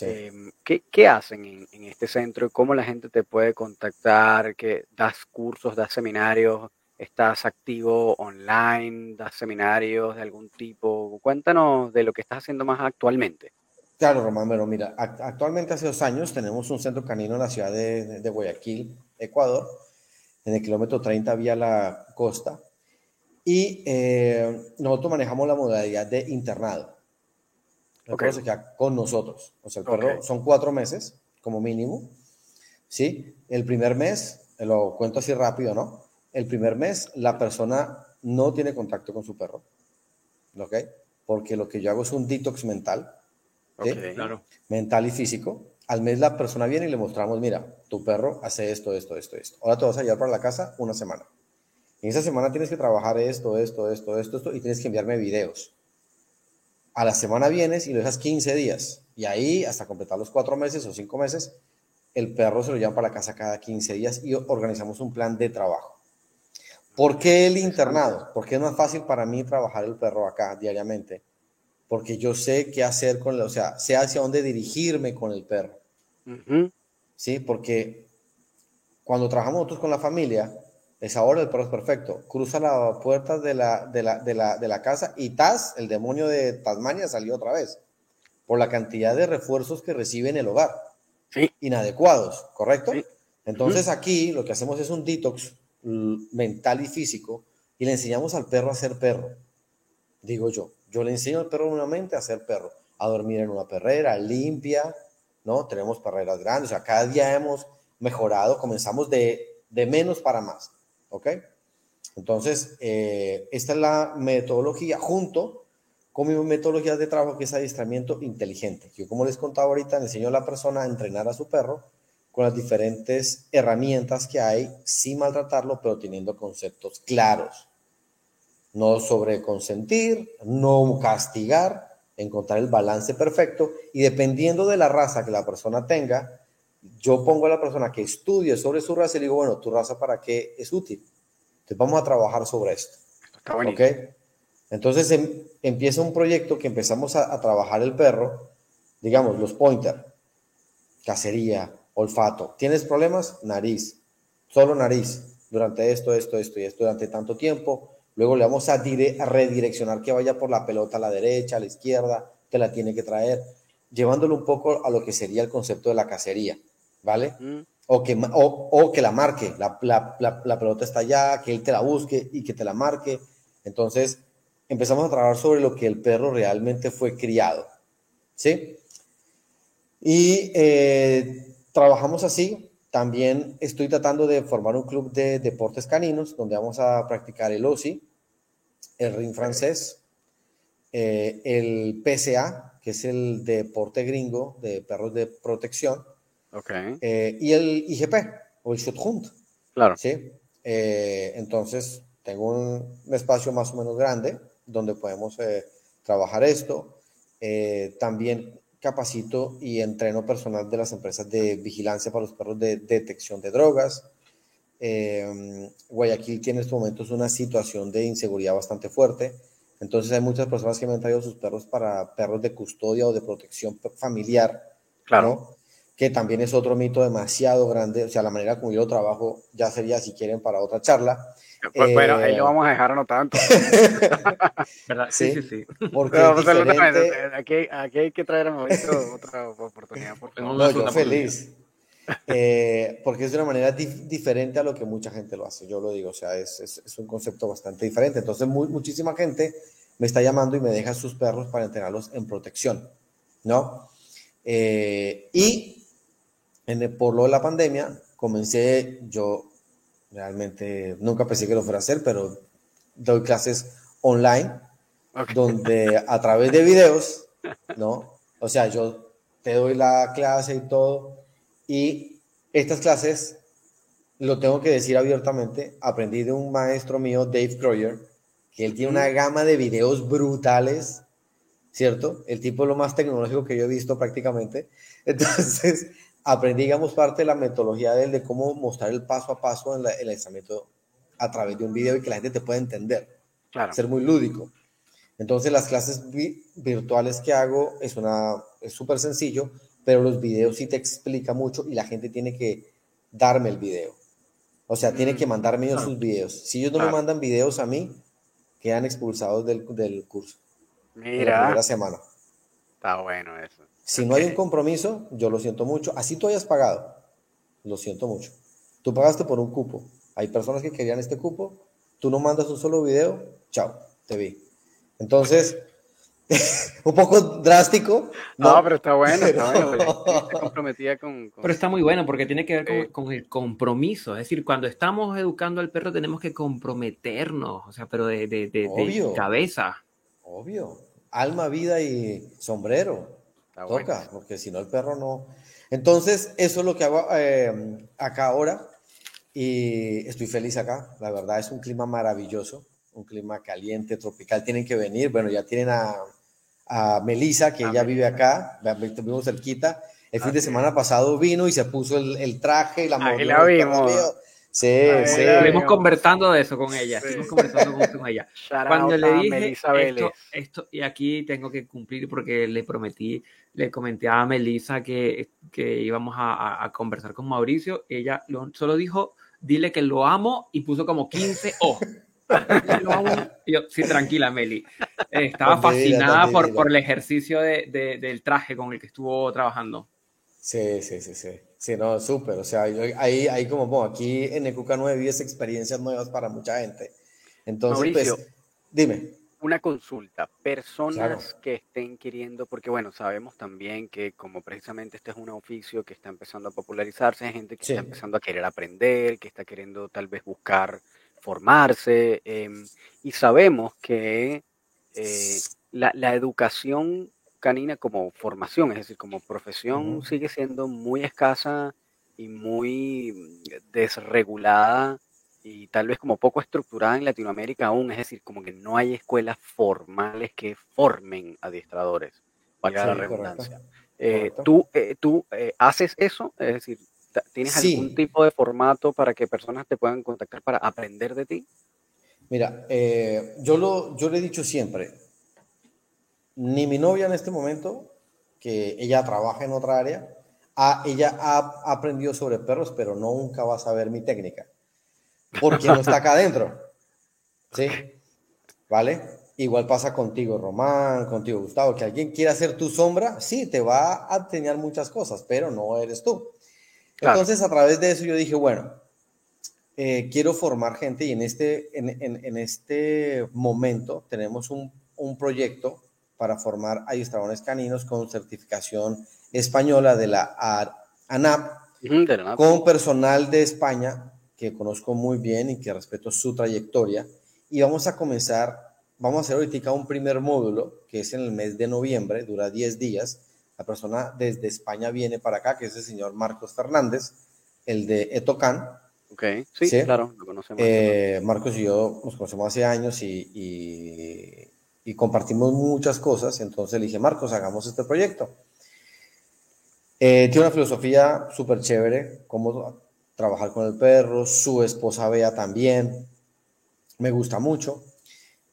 em, ¿qué, ¿qué, hacen en, en, este centro? ¿Cómo la gente te puede contactar? ¿Qué, ¿Das cursos, das seminarios? ¿Estás activo online? ¿Das seminarios de algún tipo? Cuéntanos de lo que estás haciendo más actualmente. Claro, Román, pero mira, actualmente hace dos años tenemos un centro canino en la ciudad de, Guayaquil, Ecuador, en el kilómetro 30 vía la costa. Y eh, nosotros manejamos la modalidad de internado. El perro se queda con nosotros. O sea, el perro son cuatro meses como mínimo. ¿Sí? El primer mes, lo cuento así rápido, ¿no? El primer mes la persona no tiene contacto con su perro. ¿Ok? Porque lo que yo hago es un detox mental. ¿sí? claro. Mental y físico. Al mes la persona viene y le mostramos, mira, tu perro hace esto, esto, esto, esto. Ahora te vas a llevar para la casa una semana. En esa semana tienes que trabajar esto, esto, esto, esto, esto, y tienes que enviarme videos. A la semana vienes y lo dejas 15 días. Y ahí, hasta completar los cuatro meses o cinco meses, el perro se lo llevan para la casa cada 15 días y organizamos un plan de trabajo. ¿Por qué el internado? Porque es más fácil para mí trabajar el perro acá diariamente. Porque yo sé qué hacer con él, o sea, sé hacia dónde dirigirme con el perro. Sí, porque cuando trabajamos nosotros con la familia, esa hora el perro es perfecto. Cruza la puerta de la, de la, de la, de la casa y Taz, el demonio de Tasmania, salió otra vez. Por la cantidad de refuerzos que recibe en el hogar. Sí. Inadecuados, ¿correcto? Entonces aquí lo que hacemos es un detox mental y físico y le enseñamos al perro a ser perro. Digo yo, yo le enseño al perro nuevamente a ser perro, a dormir en una perrera limpia, ¿no? Tenemos perreras grandes, o sea, cada día hemos mejorado, comenzamos de, de menos para más. ¿Ok? Entonces, eh, esta es la metodología junto con mi metodología de trabajo que es adiestramiento inteligente. Yo, como les contaba ahorita, le enseño a la persona a entrenar a su perro con las diferentes herramientas que hay sin maltratarlo, pero teniendo conceptos claros. No sobreconsentir, no castigar, encontrar el balance perfecto y dependiendo de la raza que la persona tenga, yo pongo a la persona que estudie sobre su raza y le digo, bueno, tu raza para qué es útil. Entonces vamos a trabajar sobre esto. ¿Ok? Entonces em, empieza un proyecto que empezamos a, trabajar el perro, digamos, los pointer, cacería, olfato. ¿Tienes problemas? Nariz, solo nariz, durante esto, esto, esto y esto, durante tanto tiempo. Luego le vamos a, a redireccionar que vaya por la pelota a la derecha, a la izquierda, te la tiene que traer, llevándolo un poco a lo que sería el concepto de la cacería. ¿vale? Mm. O, que, o, que la marque, la, la, la, pelota está allá, que él te la busque y que te la marque. Entonces, empezamos a trabajar sobre lo que el perro realmente fue criado, ¿sí? Y eh, trabajamos así. También estoy tratando de formar un club de deportes caninos donde vamos a practicar el OSI, el ring francés, eh, el PCA, que es el deporte gringo de perros de protección, Okay. Eh, y el IGP o el Schutzhund. Claro. ¿sí? Eh, entonces, tengo un, espacio más o menos grande donde podemos eh, trabajar esto. también capacito y entreno personal de las empresas de vigilancia para los perros de detección de drogas. Guayaquil tiene en estos momentos una situación de inseguridad bastante fuerte. Entonces hay muchas personas que me han traído sus perros para perros de custodia o de protección familiar. Claro que también es otro mito demasiado grande, o sea, la manera como yo trabajo ya sería, si quieren, para otra charla. *laughs* Pues, bueno, ahí lo eh, vamos a dejar anotando. *laughs* ¿Verdad? Sí, sí, sí. Porque diferente... aquí, aquí, hay que traer a Mauricio otra oportunidad. no, yo feliz. Eh, porque es de una manera diferente a lo que mucha gente lo hace, yo lo digo, o sea, es, es, es un concepto bastante diferente. Entonces, muy, muchísima gente me está llamando y me deja sus perros para entrenarlos en protección, ¿no? Eh, y por lo de la pandemia, comencé, yo realmente nunca pensé que lo fuera a hacer, pero doy clases online, donde a través de videos, ¿no? O sea, yo te doy la clase y todo, y estas clases, lo tengo que decir abiertamente, aprendí de un maestro mío, Dave Croyer, que él tiene una gama de videos brutales, ¿cierto? El tipo lo más tecnológico que yo he visto prácticamente. *laughs* Entonces, aprendí, digamos, parte de la metodología de de cómo mostrar el paso a paso en, el lanzamiento a través de un video y que la gente te pueda entender. Claro. Ser muy lúdico. Entonces, las clases virtuales que hago es una es súper sencillo, pero los videos sí te explica mucho y la gente tiene que darme el video. O sea, tiene que mm. mandarme ellos sus videos. Si ellos no me mandan videos a mí, quedan expulsados del, del curso. Mira. la primera semana. Está bueno eso. Si no hay un compromiso, yo lo siento mucho. Así tú hayas pagado, lo siento mucho. Tú pagaste por un cupo. Hay personas que querían este cupo, tú no mandas un solo video, chao, te vi. Entonces, *laughs* un poco drástico. No, pero está bueno, está bueno. comprometida con, Pero está muy bueno porque tiene que ver con, el compromiso. Es decir, cuando estamos educando al perro tenemos que comprometernos, o sea, pero de, de, de, cabeza. Obvio. Alma, vida y sombrero. Toca, porque si no el perro no. Entonces, eso es lo que hago eh, acá ahora. Y estoy feliz acá. La verdad es un clima maravilloso, un clima caliente, tropical. Tienen que venir. Bueno, ya tienen a a Melissa, que ella vive acá, vivimos cerquita. El fin de semana pasado vino y se puso el, traje y la moto. la vimos. Sí, sí. Estuvimos conversando de eso con ella. Estuvimos conversando con, ella. *laughs* Cuando le dije esto, esto, y aquí tengo que cumplir porque le prometí, le comenté a Melissa que, que íbamos a, a, conversar con Mauricio. Ella solo dijo, dile que lo amo y puso como 15 O. *laughs* Yo, sí, tranquila, Meli. estaba fascinada por, por el ejercicio de, del traje con el que estuvo trabajando. Sí, sí, sí, sí. Sí, no, súper. O sea, ahí, ahí como, bueno, aquí en Ecuca 9 vives experiencias nuevas para mucha gente. Entonces, pues, dime. Una consulta. Personas que estén queriendo, porque bueno, sabemos también que como precisamente este es un oficio que está empezando a popularizarse, hay gente que está empezando a querer aprender, que está queriendo tal vez buscar formarse em, y sabemos que eh, la, educación canina como formación, es decir, como profesión, sigue siendo muy escasa y muy desregulada y tal vez como poco estructurada en Latinoamérica aún, es decir, como que no hay escuelas formales que formen adiestradores, valga la redundancia. Eh, ¿Tú, eh, tú haces eso? Es decir, ¿Tienes algún tipo de formato para que personas te puedan contactar para aprender de ti? Mira, eh, yo, lo, yo le he dicho siempre, ni mi novia en este momento, que ella trabaja en otra área, ella ha aprendido sobre perros, pero nunca va a saber mi técnica, porque no está acá adentro. ¿Sí? ¿Vale? Igual pasa contigo, Román, contigo, Gustavo, que alguien quiera hacer tu sombra, sí, te va a enseñar muchas cosas, pero no eres tú. Entonces, a través de eso yo dije, bueno, eh, quiero formar gente y en este, en, este momento tenemos un, proyecto para formar adiestradoras caninos con certificación española de la ANAP, con personal de España que conozco muy bien y que respeto su trayectoria. Y vamos a comenzar, vamos a hacer ahorita un primer módulo, que es en el mes de noviembre, dura 10 días, la persona desde España viene para acá, que es el señor Marcos Fernández, el de Etocan. Ok, sí, claro, lo conocemos. Eh, Marcos y yo nos conocemos hace años y, y, compartimos muchas cosas. Entonces le dije, Marcos, hagamos este proyecto. Eh, tiene una filosofía súper chévere, cómo trabajar con el perro, su esposa Bea también, me gusta mucho.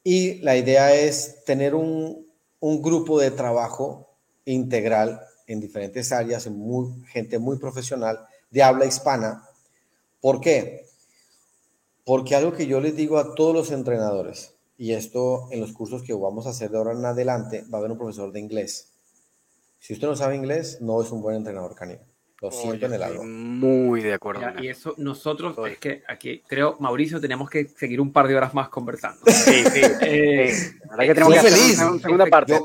Y la idea es tener un, un grupo de trabajo integral en diferentes áreas, gente muy profesional de habla hispana. ¿Por qué? Porque algo que yo les digo a todos los entrenadores, y esto en los cursos que vamos a hacer de ahora en adelante, va a haber un profesor de inglés. Si usted no sabe inglés, no es un buen entrenador canino. Lo siento en el alma. Muy de acuerdo. y eso nosotros, es que aquí creo, Mauricio, tenemos que seguir un par de horas más conversando. Sí, sí. *laughs* eh, que tenemos yo feliz. segunda parte.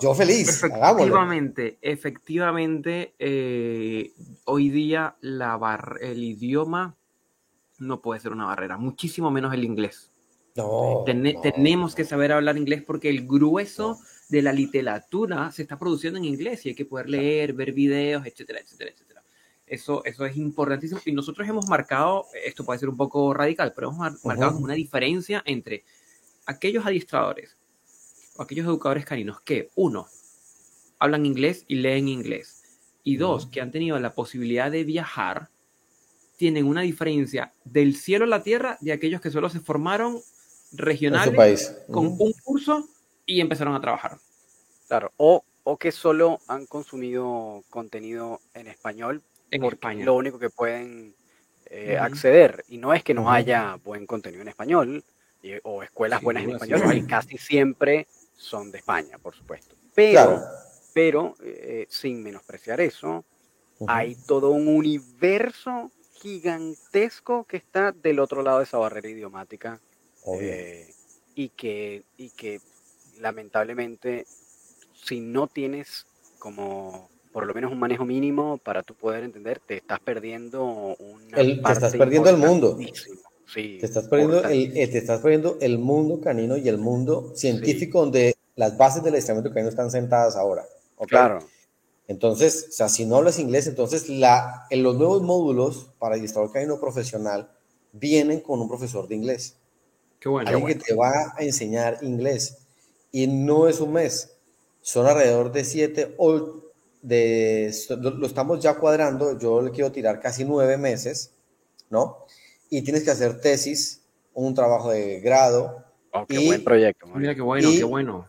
Yo, feliz. Efectivamente, efectivamente, eh, hoy día la el idioma no puede ser una barrera, muchísimo menos el inglés. No, Tenemos que saber hablar inglés porque el grueso de la literatura se está produciendo en inglés y hay que poder leer, ver videos, etcétera, etcétera, etcétera. Eso, eso es importantísimo y nosotros hemos marcado, esto puede ser un poco radical, pero hemos marcado una diferencia entre aquellos adiestradores o aquellos educadores caninos que, uno, hablan inglés y leen inglés, y dos, que han tenido la posibilidad de viajar, tienen una diferencia del cielo a la tierra de aquellos que solo se formaron regionales con un curso y empezaron a trabajar. Claro, o, o que solo han consumido contenido en español, en España. lo único que pueden eh, acceder. Y no es que no haya buen contenido en español o escuelas buenas en español, casi siempre son de España, por supuesto. Pero, pero eh, sin menospreciar eso, hay todo un universo gigantesco que está del otro lado de esa barrera idiomática Eh, y, que, y que lamentablemente si no tienes como por lo menos un manejo mínimo para tú poder entender, te estás perdiendo una te estás perdiendo el mundo. Sí, te estás perdiendo el, eh, te estás perdiendo el mundo canino y el mundo científico donde las bases del adiestramiento canino están sentadas ahora. Claro. Entonces, o sea, si no hablas inglés, entonces la, en los nuevos módulos para adiestrador canino profesional vienen con un profesor de inglés. Qué bueno. Alguien que te va a enseñar inglés. Y no es un mes, son alrededor de siete o de, lo, estamos ya cuadrando, yo le quiero tirar casi nueve meses, ¿no? Y tienes que hacer tesis, un trabajo de grado. Oh, qué buen proyecto. Mira, qué bueno, qué bueno.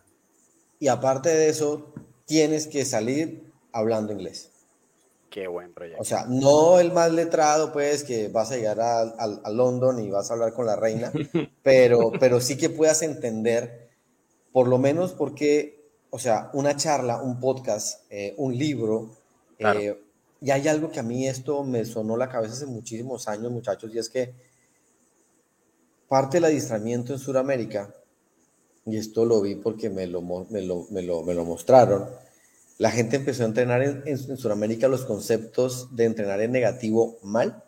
Y aparte de eso, tienes que salir hablando inglés. Qué buen proyecto. O sea, no el más letrado, pues, que vas a llegar a, a, London y vas a hablar con la reina, *laughs* pero, pero sí que puedas entender, por lo menos porque o sea, una charla, un podcast, eh, un libro. Eh, y hay algo que a mí esto me sonó la cabeza hace muchísimos años, muchachos, y es que parte del adiestramiento en Sudamérica, y esto lo vi porque me lo, me lo, me lo, me lo mostraron, la gente empezó a entrenar en, en, Sudamérica los conceptos de entrenar en negativo mal,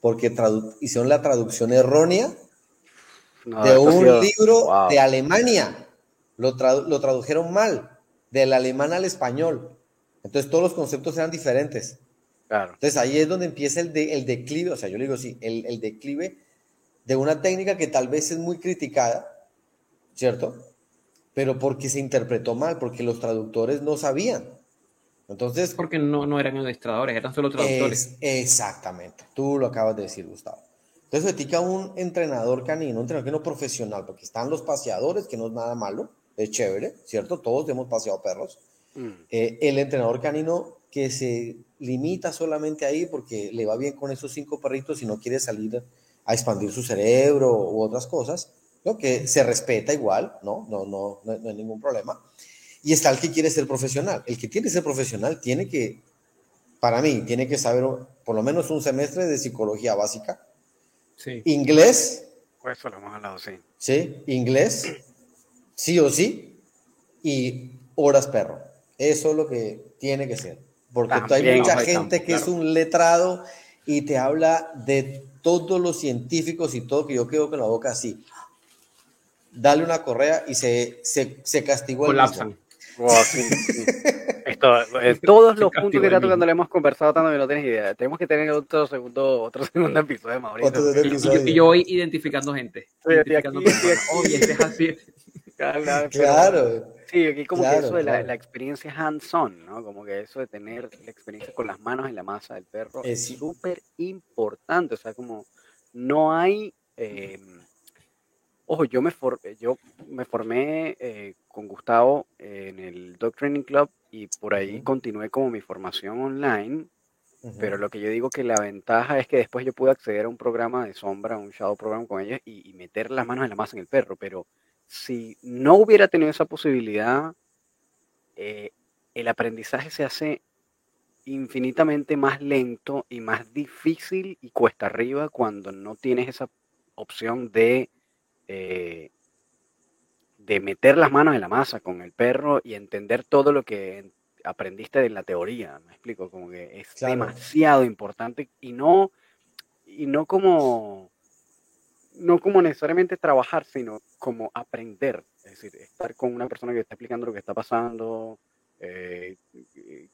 porque hicieron la traducción errónea de un libro de Alemania lo, tradujeron mal, del alemán al español. Entonces todos los conceptos eran diferentes. Claro. Entonces ahí es donde empieza el, de, el declive, o sea, yo le digo sí, el, el, declive de una técnica que tal vez es muy criticada, ¿cierto? Pero porque se interpretó mal, porque los traductores no sabían. Entonces... Porque no, no eran administradores, eran solo traductores. exactamente, tú lo acabas de decir, Gustavo. Entonces, etica un entrenador canino, un entrenador canino profesional, porque están los paseadores, que no es nada malo, es chévere, ¿cierto? Todos hemos paseado perros. Mm. Eh, el entrenador canino que se limita solamente ahí porque le va bien con esos cinco perritos y no quiere salir a expandir su cerebro u otras cosas, ¿no? que se respeta igual, ¿no? No, no, no, hay ningún problema. Y está el que quiere ser profesional. El que quiere ser profesional tiene que, para mí, tiene que saber por lo menos un semestre de psicología básica, sí. inglés. Pues eso lo hemos hablado, sí. Sí, inglés, sí o sí, y horas perro. Eso es lo que tiene que ser. Porque hay mucha gente que es un letrado y te habla de todos los científicos y todo que yo quedo con la boca así. Dale una correa y se, se, se castigó el Colapsan. Eh, *laughs* todos los puntos que está tocando le hemos conversado tanto que no tienes idea. Tenemos que tener otro segundo, otro segundo episodio, Mauricio. Y, yo voy identificando gente. identificando Oye, este es así. *laughs* Claro. Sí, aquí como que eso de la, la experiencia hands-on, ¿no? Como que eso de tener la experiencia con las manos en la masa del perro es súper importante. O sea, como no hay... Eh, ojo, yo me, yo me formé eh, con Gustavo en el Dog Training Club y por ahí continué como mi formación online. Pero lo que yo digo que la ventaja es que después yo pude acceder a un programa de sombra, un shadow program con ellos y, y meter las manos en la masa en el perro. Pero si no hubiera tenido esa posibilidad, eh, el aprendizaje se hace infinitamente más lento y más difícil y cuesta arriba cuando no tienes esa opción de, eh, de meter las manos en la masa con el perro y entender todo lo que aprendiste de la teoría. Me explico, como que es demasiado importante y no, y no como no como necesariamente trabajar, sino como aprender. Es decir, estar con una persona que está explicando lo que está pasando, eh,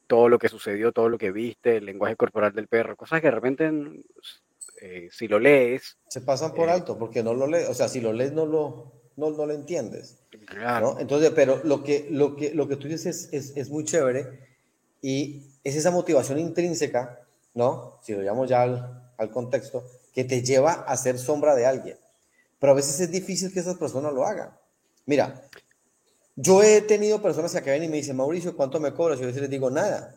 todo lo que sucedió, todo lo que viste, el lenguaje corporal del perro, cosas que de repente, eh, si lo lees... Se pasan por eh, alto, porque no lo lees, o sea, si lo lees no lo, no, lo entiendes. Claro. Entonces, pero lo que, lo que, lo que tú dices es, es, muy chévere y es esa motivación intrínseca, ¿no? Si lo llamamos ya al, al contexto, que te lleva a ser sombra de alguien. Pero a veces es difícil que esas personas lo hagan. Mira, yo he tenido personas que vienen y me dicen, Mauricio, ¿cuánto me cobras? Y yo les digo, nada.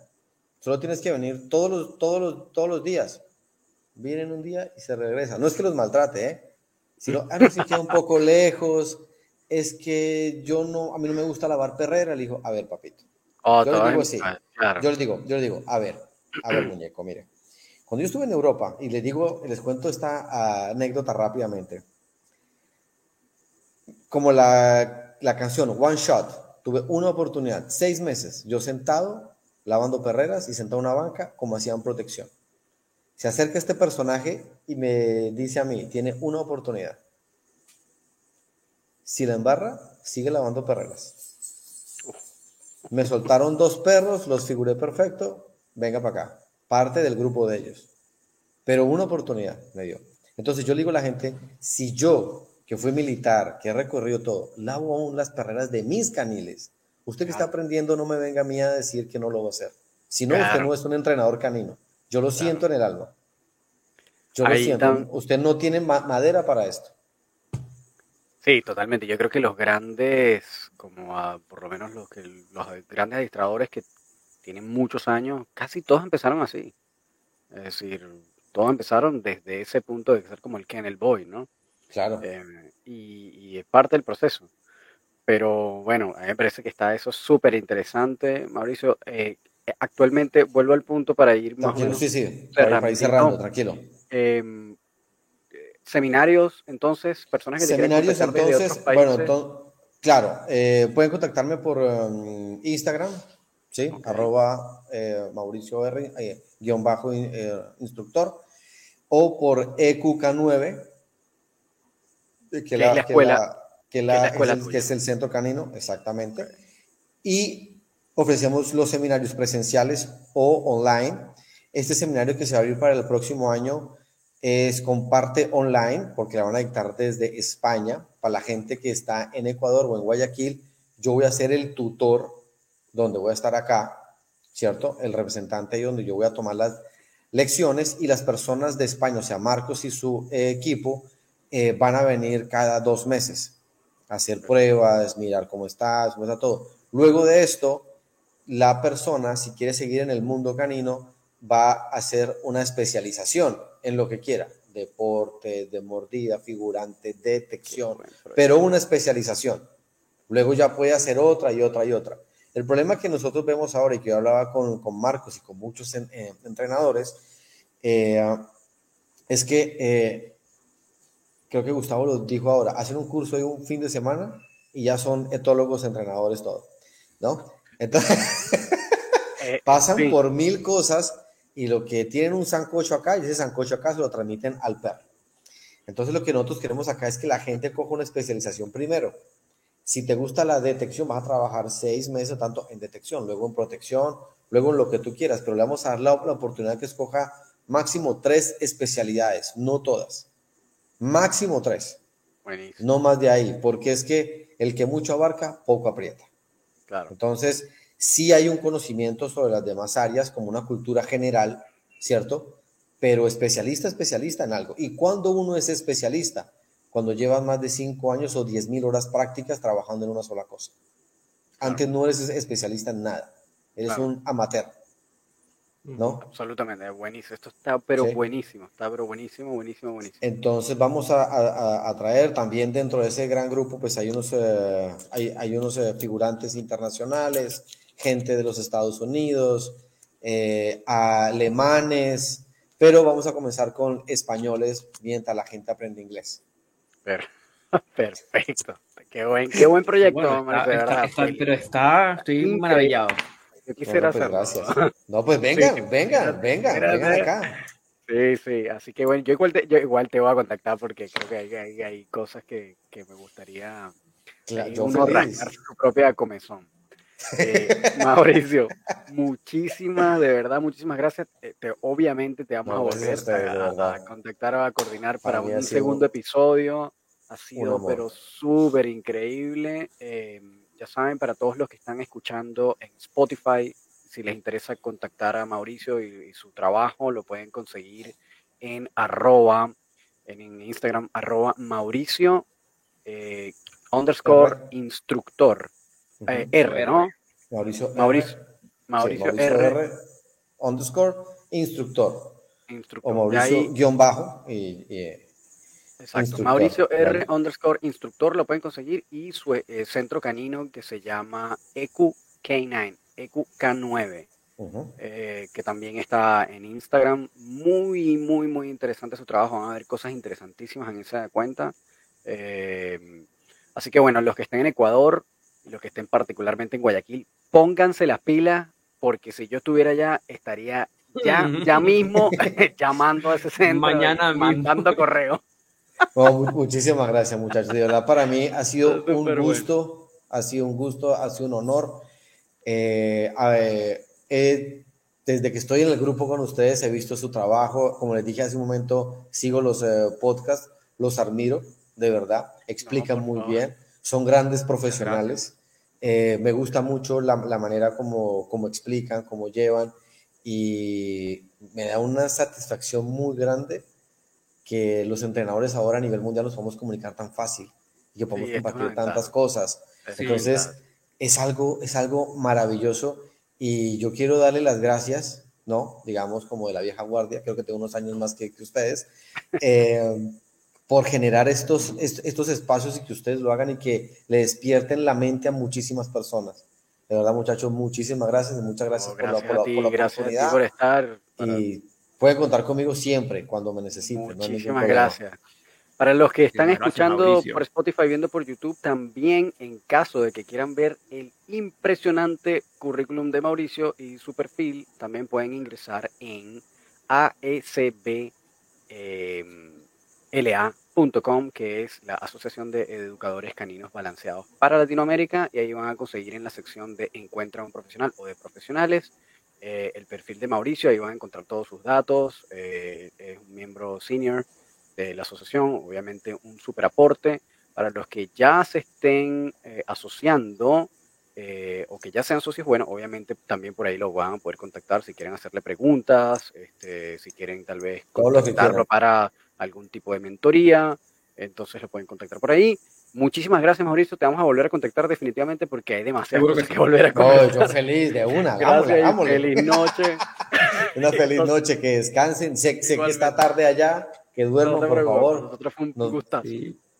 Solo tienes que venir todos los, todos los, todos los días. Vienen un día y se regresan. No es que los maltrate, ¿eh? Sino, ah, no, si queda un poco lejos. Es que yo no, a mí no me gusta lavar perrera. Le digo, a ver, papito. yo les digo así. Yo les digo, yo les digo, a ver, a ver, muñeco, mire. Cuando yo estuve en Europa, y les digo, les cuento esta anécdota rápidamente. como la, la canción One Shot, tuve una oportunidad, seis meses, yo sentado, lavando perreras y sentado en una banca, como hacían protección. Se acerca este personaje y me dice a mí, tiene una oportunidad. Si la embarra, sigue lavando perreras. Me soltaron dos perros, los figuré perfecto, venga para acá, parte del grupo de ellos. Pero una oportunidad me dio. Entonces yo le digo a la gente, si yo, que fui militar, que he recorrido todo, lavo aún las perreras de mis caniles, usted que está aprendiendo no me venga a mí a decir que no lo va a hacer. Si no, usted no es un entrenador canino. Yo lo siento en el alma. Yo lo siento. Usted no tiene madera para esto. Sí, totalmente. Yo creo que los grandes, como por lo menos los, que, los grandes administradores que tienen muchos años, casi todos empezaron así. Es decir, todos empezaron desde ese punto de ser como el Kennel Boy, ¿no? Claro. Eh, y, es parte del proceso. Pero bueno, a mí me parece que está eso súper interesante, Mauricio. Eh, actualmente vuelvo al punto para ir más tranquilo, sí, sí, para, ir cerrando, tranquilo. Em, seminarios, entonces, personas que seminarios, entonces, bueno, claro, eh, pueden contactarme por em, Instagram, sí, arroba eh, Mauricio R, eh, guion bajo instructor, o por EQK9, que, la, escuela, que, es el centro canino, exactamente. Y ofrecemos los seminarios presenciales o online. Este seminario que se va a abrir para el próximo año es con parte online, porque la van a dictar desde España. Para la gente que está en Ecuador o en Guayaquil, yo voy a ser el tutor, donde voy a estar acá, ¿cierto? El representante ahí donde yo voy a tomar las lecciones y las personas de España, o sea, Marcos y su equipo, eh, van a venir cada dos meses a hacer pruebas, mirar cómo estás, cómo está todo. Luego de esto, la persona, si quiere seguir en el mundo canino, va a hacer una especialización en lo que quiera, deporte, de mordida, figurante, detección, pero una especialización. Luego ya puede hacer otra y otra y otra. El problema que nosotros vemos ahora y que yo hablaba con, Marcos y con muchos eh, entrenadores, eh, es que eh, creo que Gustavo lo dijo ahora, hacen un curso de un fin de semana y ya son etólogos, entrenadores, todo, ¿no? Entonces, eh, *laughs* pasan por mil cosas y lo que tienen un sancocho acá, y ese sancocho acá se lo transmiten al perro. Entonces, lo que nosotros queremos acá es que la gente coja una especialización primero. Si te gusta la detección, vas a trabajar seis meses tanto en detección, luego en protección, luego en lo que tú quieras, pero le vamos a dar la, la oportunidad que escoja máximo tres especialidades, no todas. Máximo tres. No más de ahí, porque es que el que mucho abarca, poco aprieta. Entonces, sí hay un conocimiento sobre las demás áreas como una cultura general, ¿cierto? Pero especialista, especialista en algo. ¿Y cuando uno es especialista? Cuando llevas más de cinco años o diez mil horas prácticas trabajando en una sola cosa. Antes no eres especialista en nada. Eres un amateur. ¿No? Absolutamente, buenísimo. Esto está pero buenísimo, está pero buenísimo, buenísimo, buenísimo. Entonces vamos a, traer también dentro de ese gran grupo, pues hay unos, eh, hay, unos eh, figurantes internacionales, gente de los Estados Unidos, eh, alemanes, pero vamos a comenzar con españoles mientras la gente aprende inglés. *laughs* Perfecto. Qué buen, qué buen proyecto, pero está, estoy maravillado. Yo quisiera pues, hacerlo. No, pues vengan, vengan, vengan, vengan acá. Sí, sí, así que bueno, yo igual te, yo igual te voy a contactar porque creo que hay, hay, cosas que, que, me gustaría claro, eh, uno arrancar su propia comezón. *laughs* Eh, Mauricio, muchísimas, de verdad, muchísimas gracias. Eh, te, obviamente te vamos a volver a, contactar o a coordinar para, un segundo episodio. Ha sido, pero súper increíble. Eh, ya saben, para todos los que están escuchando en Spotify, si les interesa contactar a Mauricio y, su trabajo, lo pueden conseguir en arroba, en Instagram, arroba Mauricio eh, underscore instructor. Eh, R, ¿no? Mauricio, Mauricio, Mauricio, R, underscore instructor. O Mauricio guion bajo y Exacto. Mauricio R underscore instructor lo pueden conseguir y su eh, centro canino que se llama EQK9, EQK9, eh, que también está en Instagram. Muy, muy, muy interesante su trabajo. Van a ver cosas interesantísimas en esa cuenta. Eh, Así que bueno, los que estén en Ecuador, los que estén particularmente en Guayaquil, pónganse las pilas, porque si yo estuviera allá, estaría ya, *laughs* ya mismo *laughs* llamando a ese centro, Mañana mandando correo. Muchísimas gracias, muchachos. De verdad, para mí ha sido un gusto, ha sido un gusto, ha sido un honor. Eh, desde que estoy en el grupo con ustedes he visto su trabajo. Como les dije hace un momento, sigo los eh, podcasts, los admiro, de verdad. Explican muy bien, son grandes profesionales. Eh, me gusta mucho la, la manera como, como explican, como llevan y me da una satisfacción muy grande que los entrenadores ahora a nivel mundial nos podemos comunicar tan fácil y que podemos compartir tantas cosas. Entonces, es, algo, es algo maravilloso y yo quiero darle las gracias, ¿no? Digamos, como de la vieja guardia, creo que tengo unos años más que, que ustedes, *laughs* eh, por generar estos, estos espacios y que ustedes lo hagan y que le despierten la mente a muchísimas personas. De verdad, muchachos, muchísimas gracias y muchas gracias, por, la, oportunidad. por estar. Y pueden contar conmigo siempre cuando me necesiten. Muchísimas gracias. Para los que están escuchando por Spotify, viendo por YouTube, también en caso de que quieran ver el impresionante currículum de Mauricio y su perfil, también pueden ingresar en ASBLA. Em, que es la Asociación de Educadores Caninos Balanceados para Latinoamérica, y ahí van a conseguir en la sección de Encuentra un profesional o de profesionales eh, el perfil de Mauricio, ahí van a encontrar todos sus datos, eh, es un miembro senior de la asociación, obviamente un super aporte para los que ya se estén eh, asociando o que ya sean socios, bueno, obviamente también por ahí lo van a poder contactar si quieren hacerle preguntas, este, si quieren tal vez contactarlo para algún tipo de mentoría, entonces lo pueden contactar por ahí. Muchísimas gracias, Mauricio. Te vamos a volver a contactar definitivamente porque hay demasiado cosas que, volver a contactar. yo feliz de una. Gracias, Feliz noche. *laughs* una feliz noche, que descansen. Sé, sé que está tarde allá, que duerman, por favor. Nosotros fue un gusto.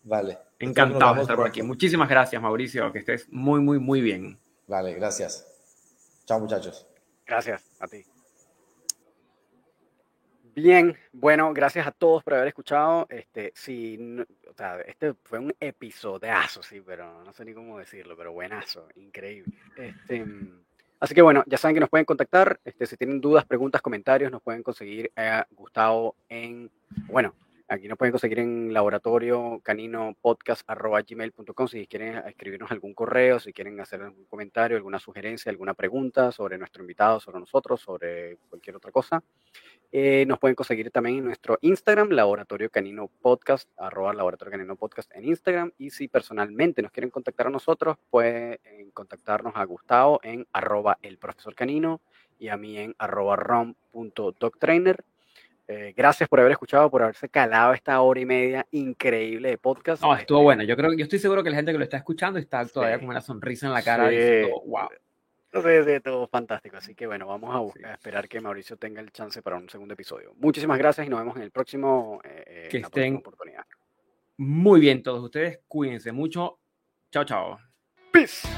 Vale. Encantado de estar por aquí. Muchísimas gracias, Mauricio. Que estés muy, muy, muy bien. Vale, gracias. Chao, muchachos. Gracias a ti. Bien, bueno, gracias a todos por haber escuchado. Este, sí, o sea, este fue un episodiazo, sí, pero no sé ni cómo decirlo, pero buenazo, increíble. Este, así que bueno, ya saben que nos pueden contactar. Este, si tienen dudas, preguntas, comentarios, nos pueden conseguir a Gustavo en, bueno, Aquí nos pueden conseguir en laboratorio canino podcast gmail.com si quieren escribirnos algún correo, si quieren hacer algún comentario, alguna sugerencia, alguna pregunta sobre nuestro invitado, sobre nosotros, sobre cualquier otra cosa. Eh, nos pueden conseguir también en nuestro Instagram, laboratorio canino podcast, arroba laboratorio canino podcast en Instagram. Y si personalmente nos quieren contactar a nosotros, pueden contactarnos a Gustavo en arroba el profesor canino y a mí en arroba. Eh, gracias por haber escuchado, por haberse calado esta hora y media increíble de podcast. No, estuvo este, bueno. Yo creo, yo estoy seguro que la gente que lo está escuchando está todavía con una sonrisa en la cara. Sí. Diciendo, wow. Sí, todo fantástico. Así que bueno, vamos a, esperar que Mauricio tenga el chance para un segundo episodio. Muchísimas gracias y nos vemos en el próximo. Eh, eh que estén oportunidad. muy bien todos ustedes. Cuídense mucho. Chao, chao. Peace.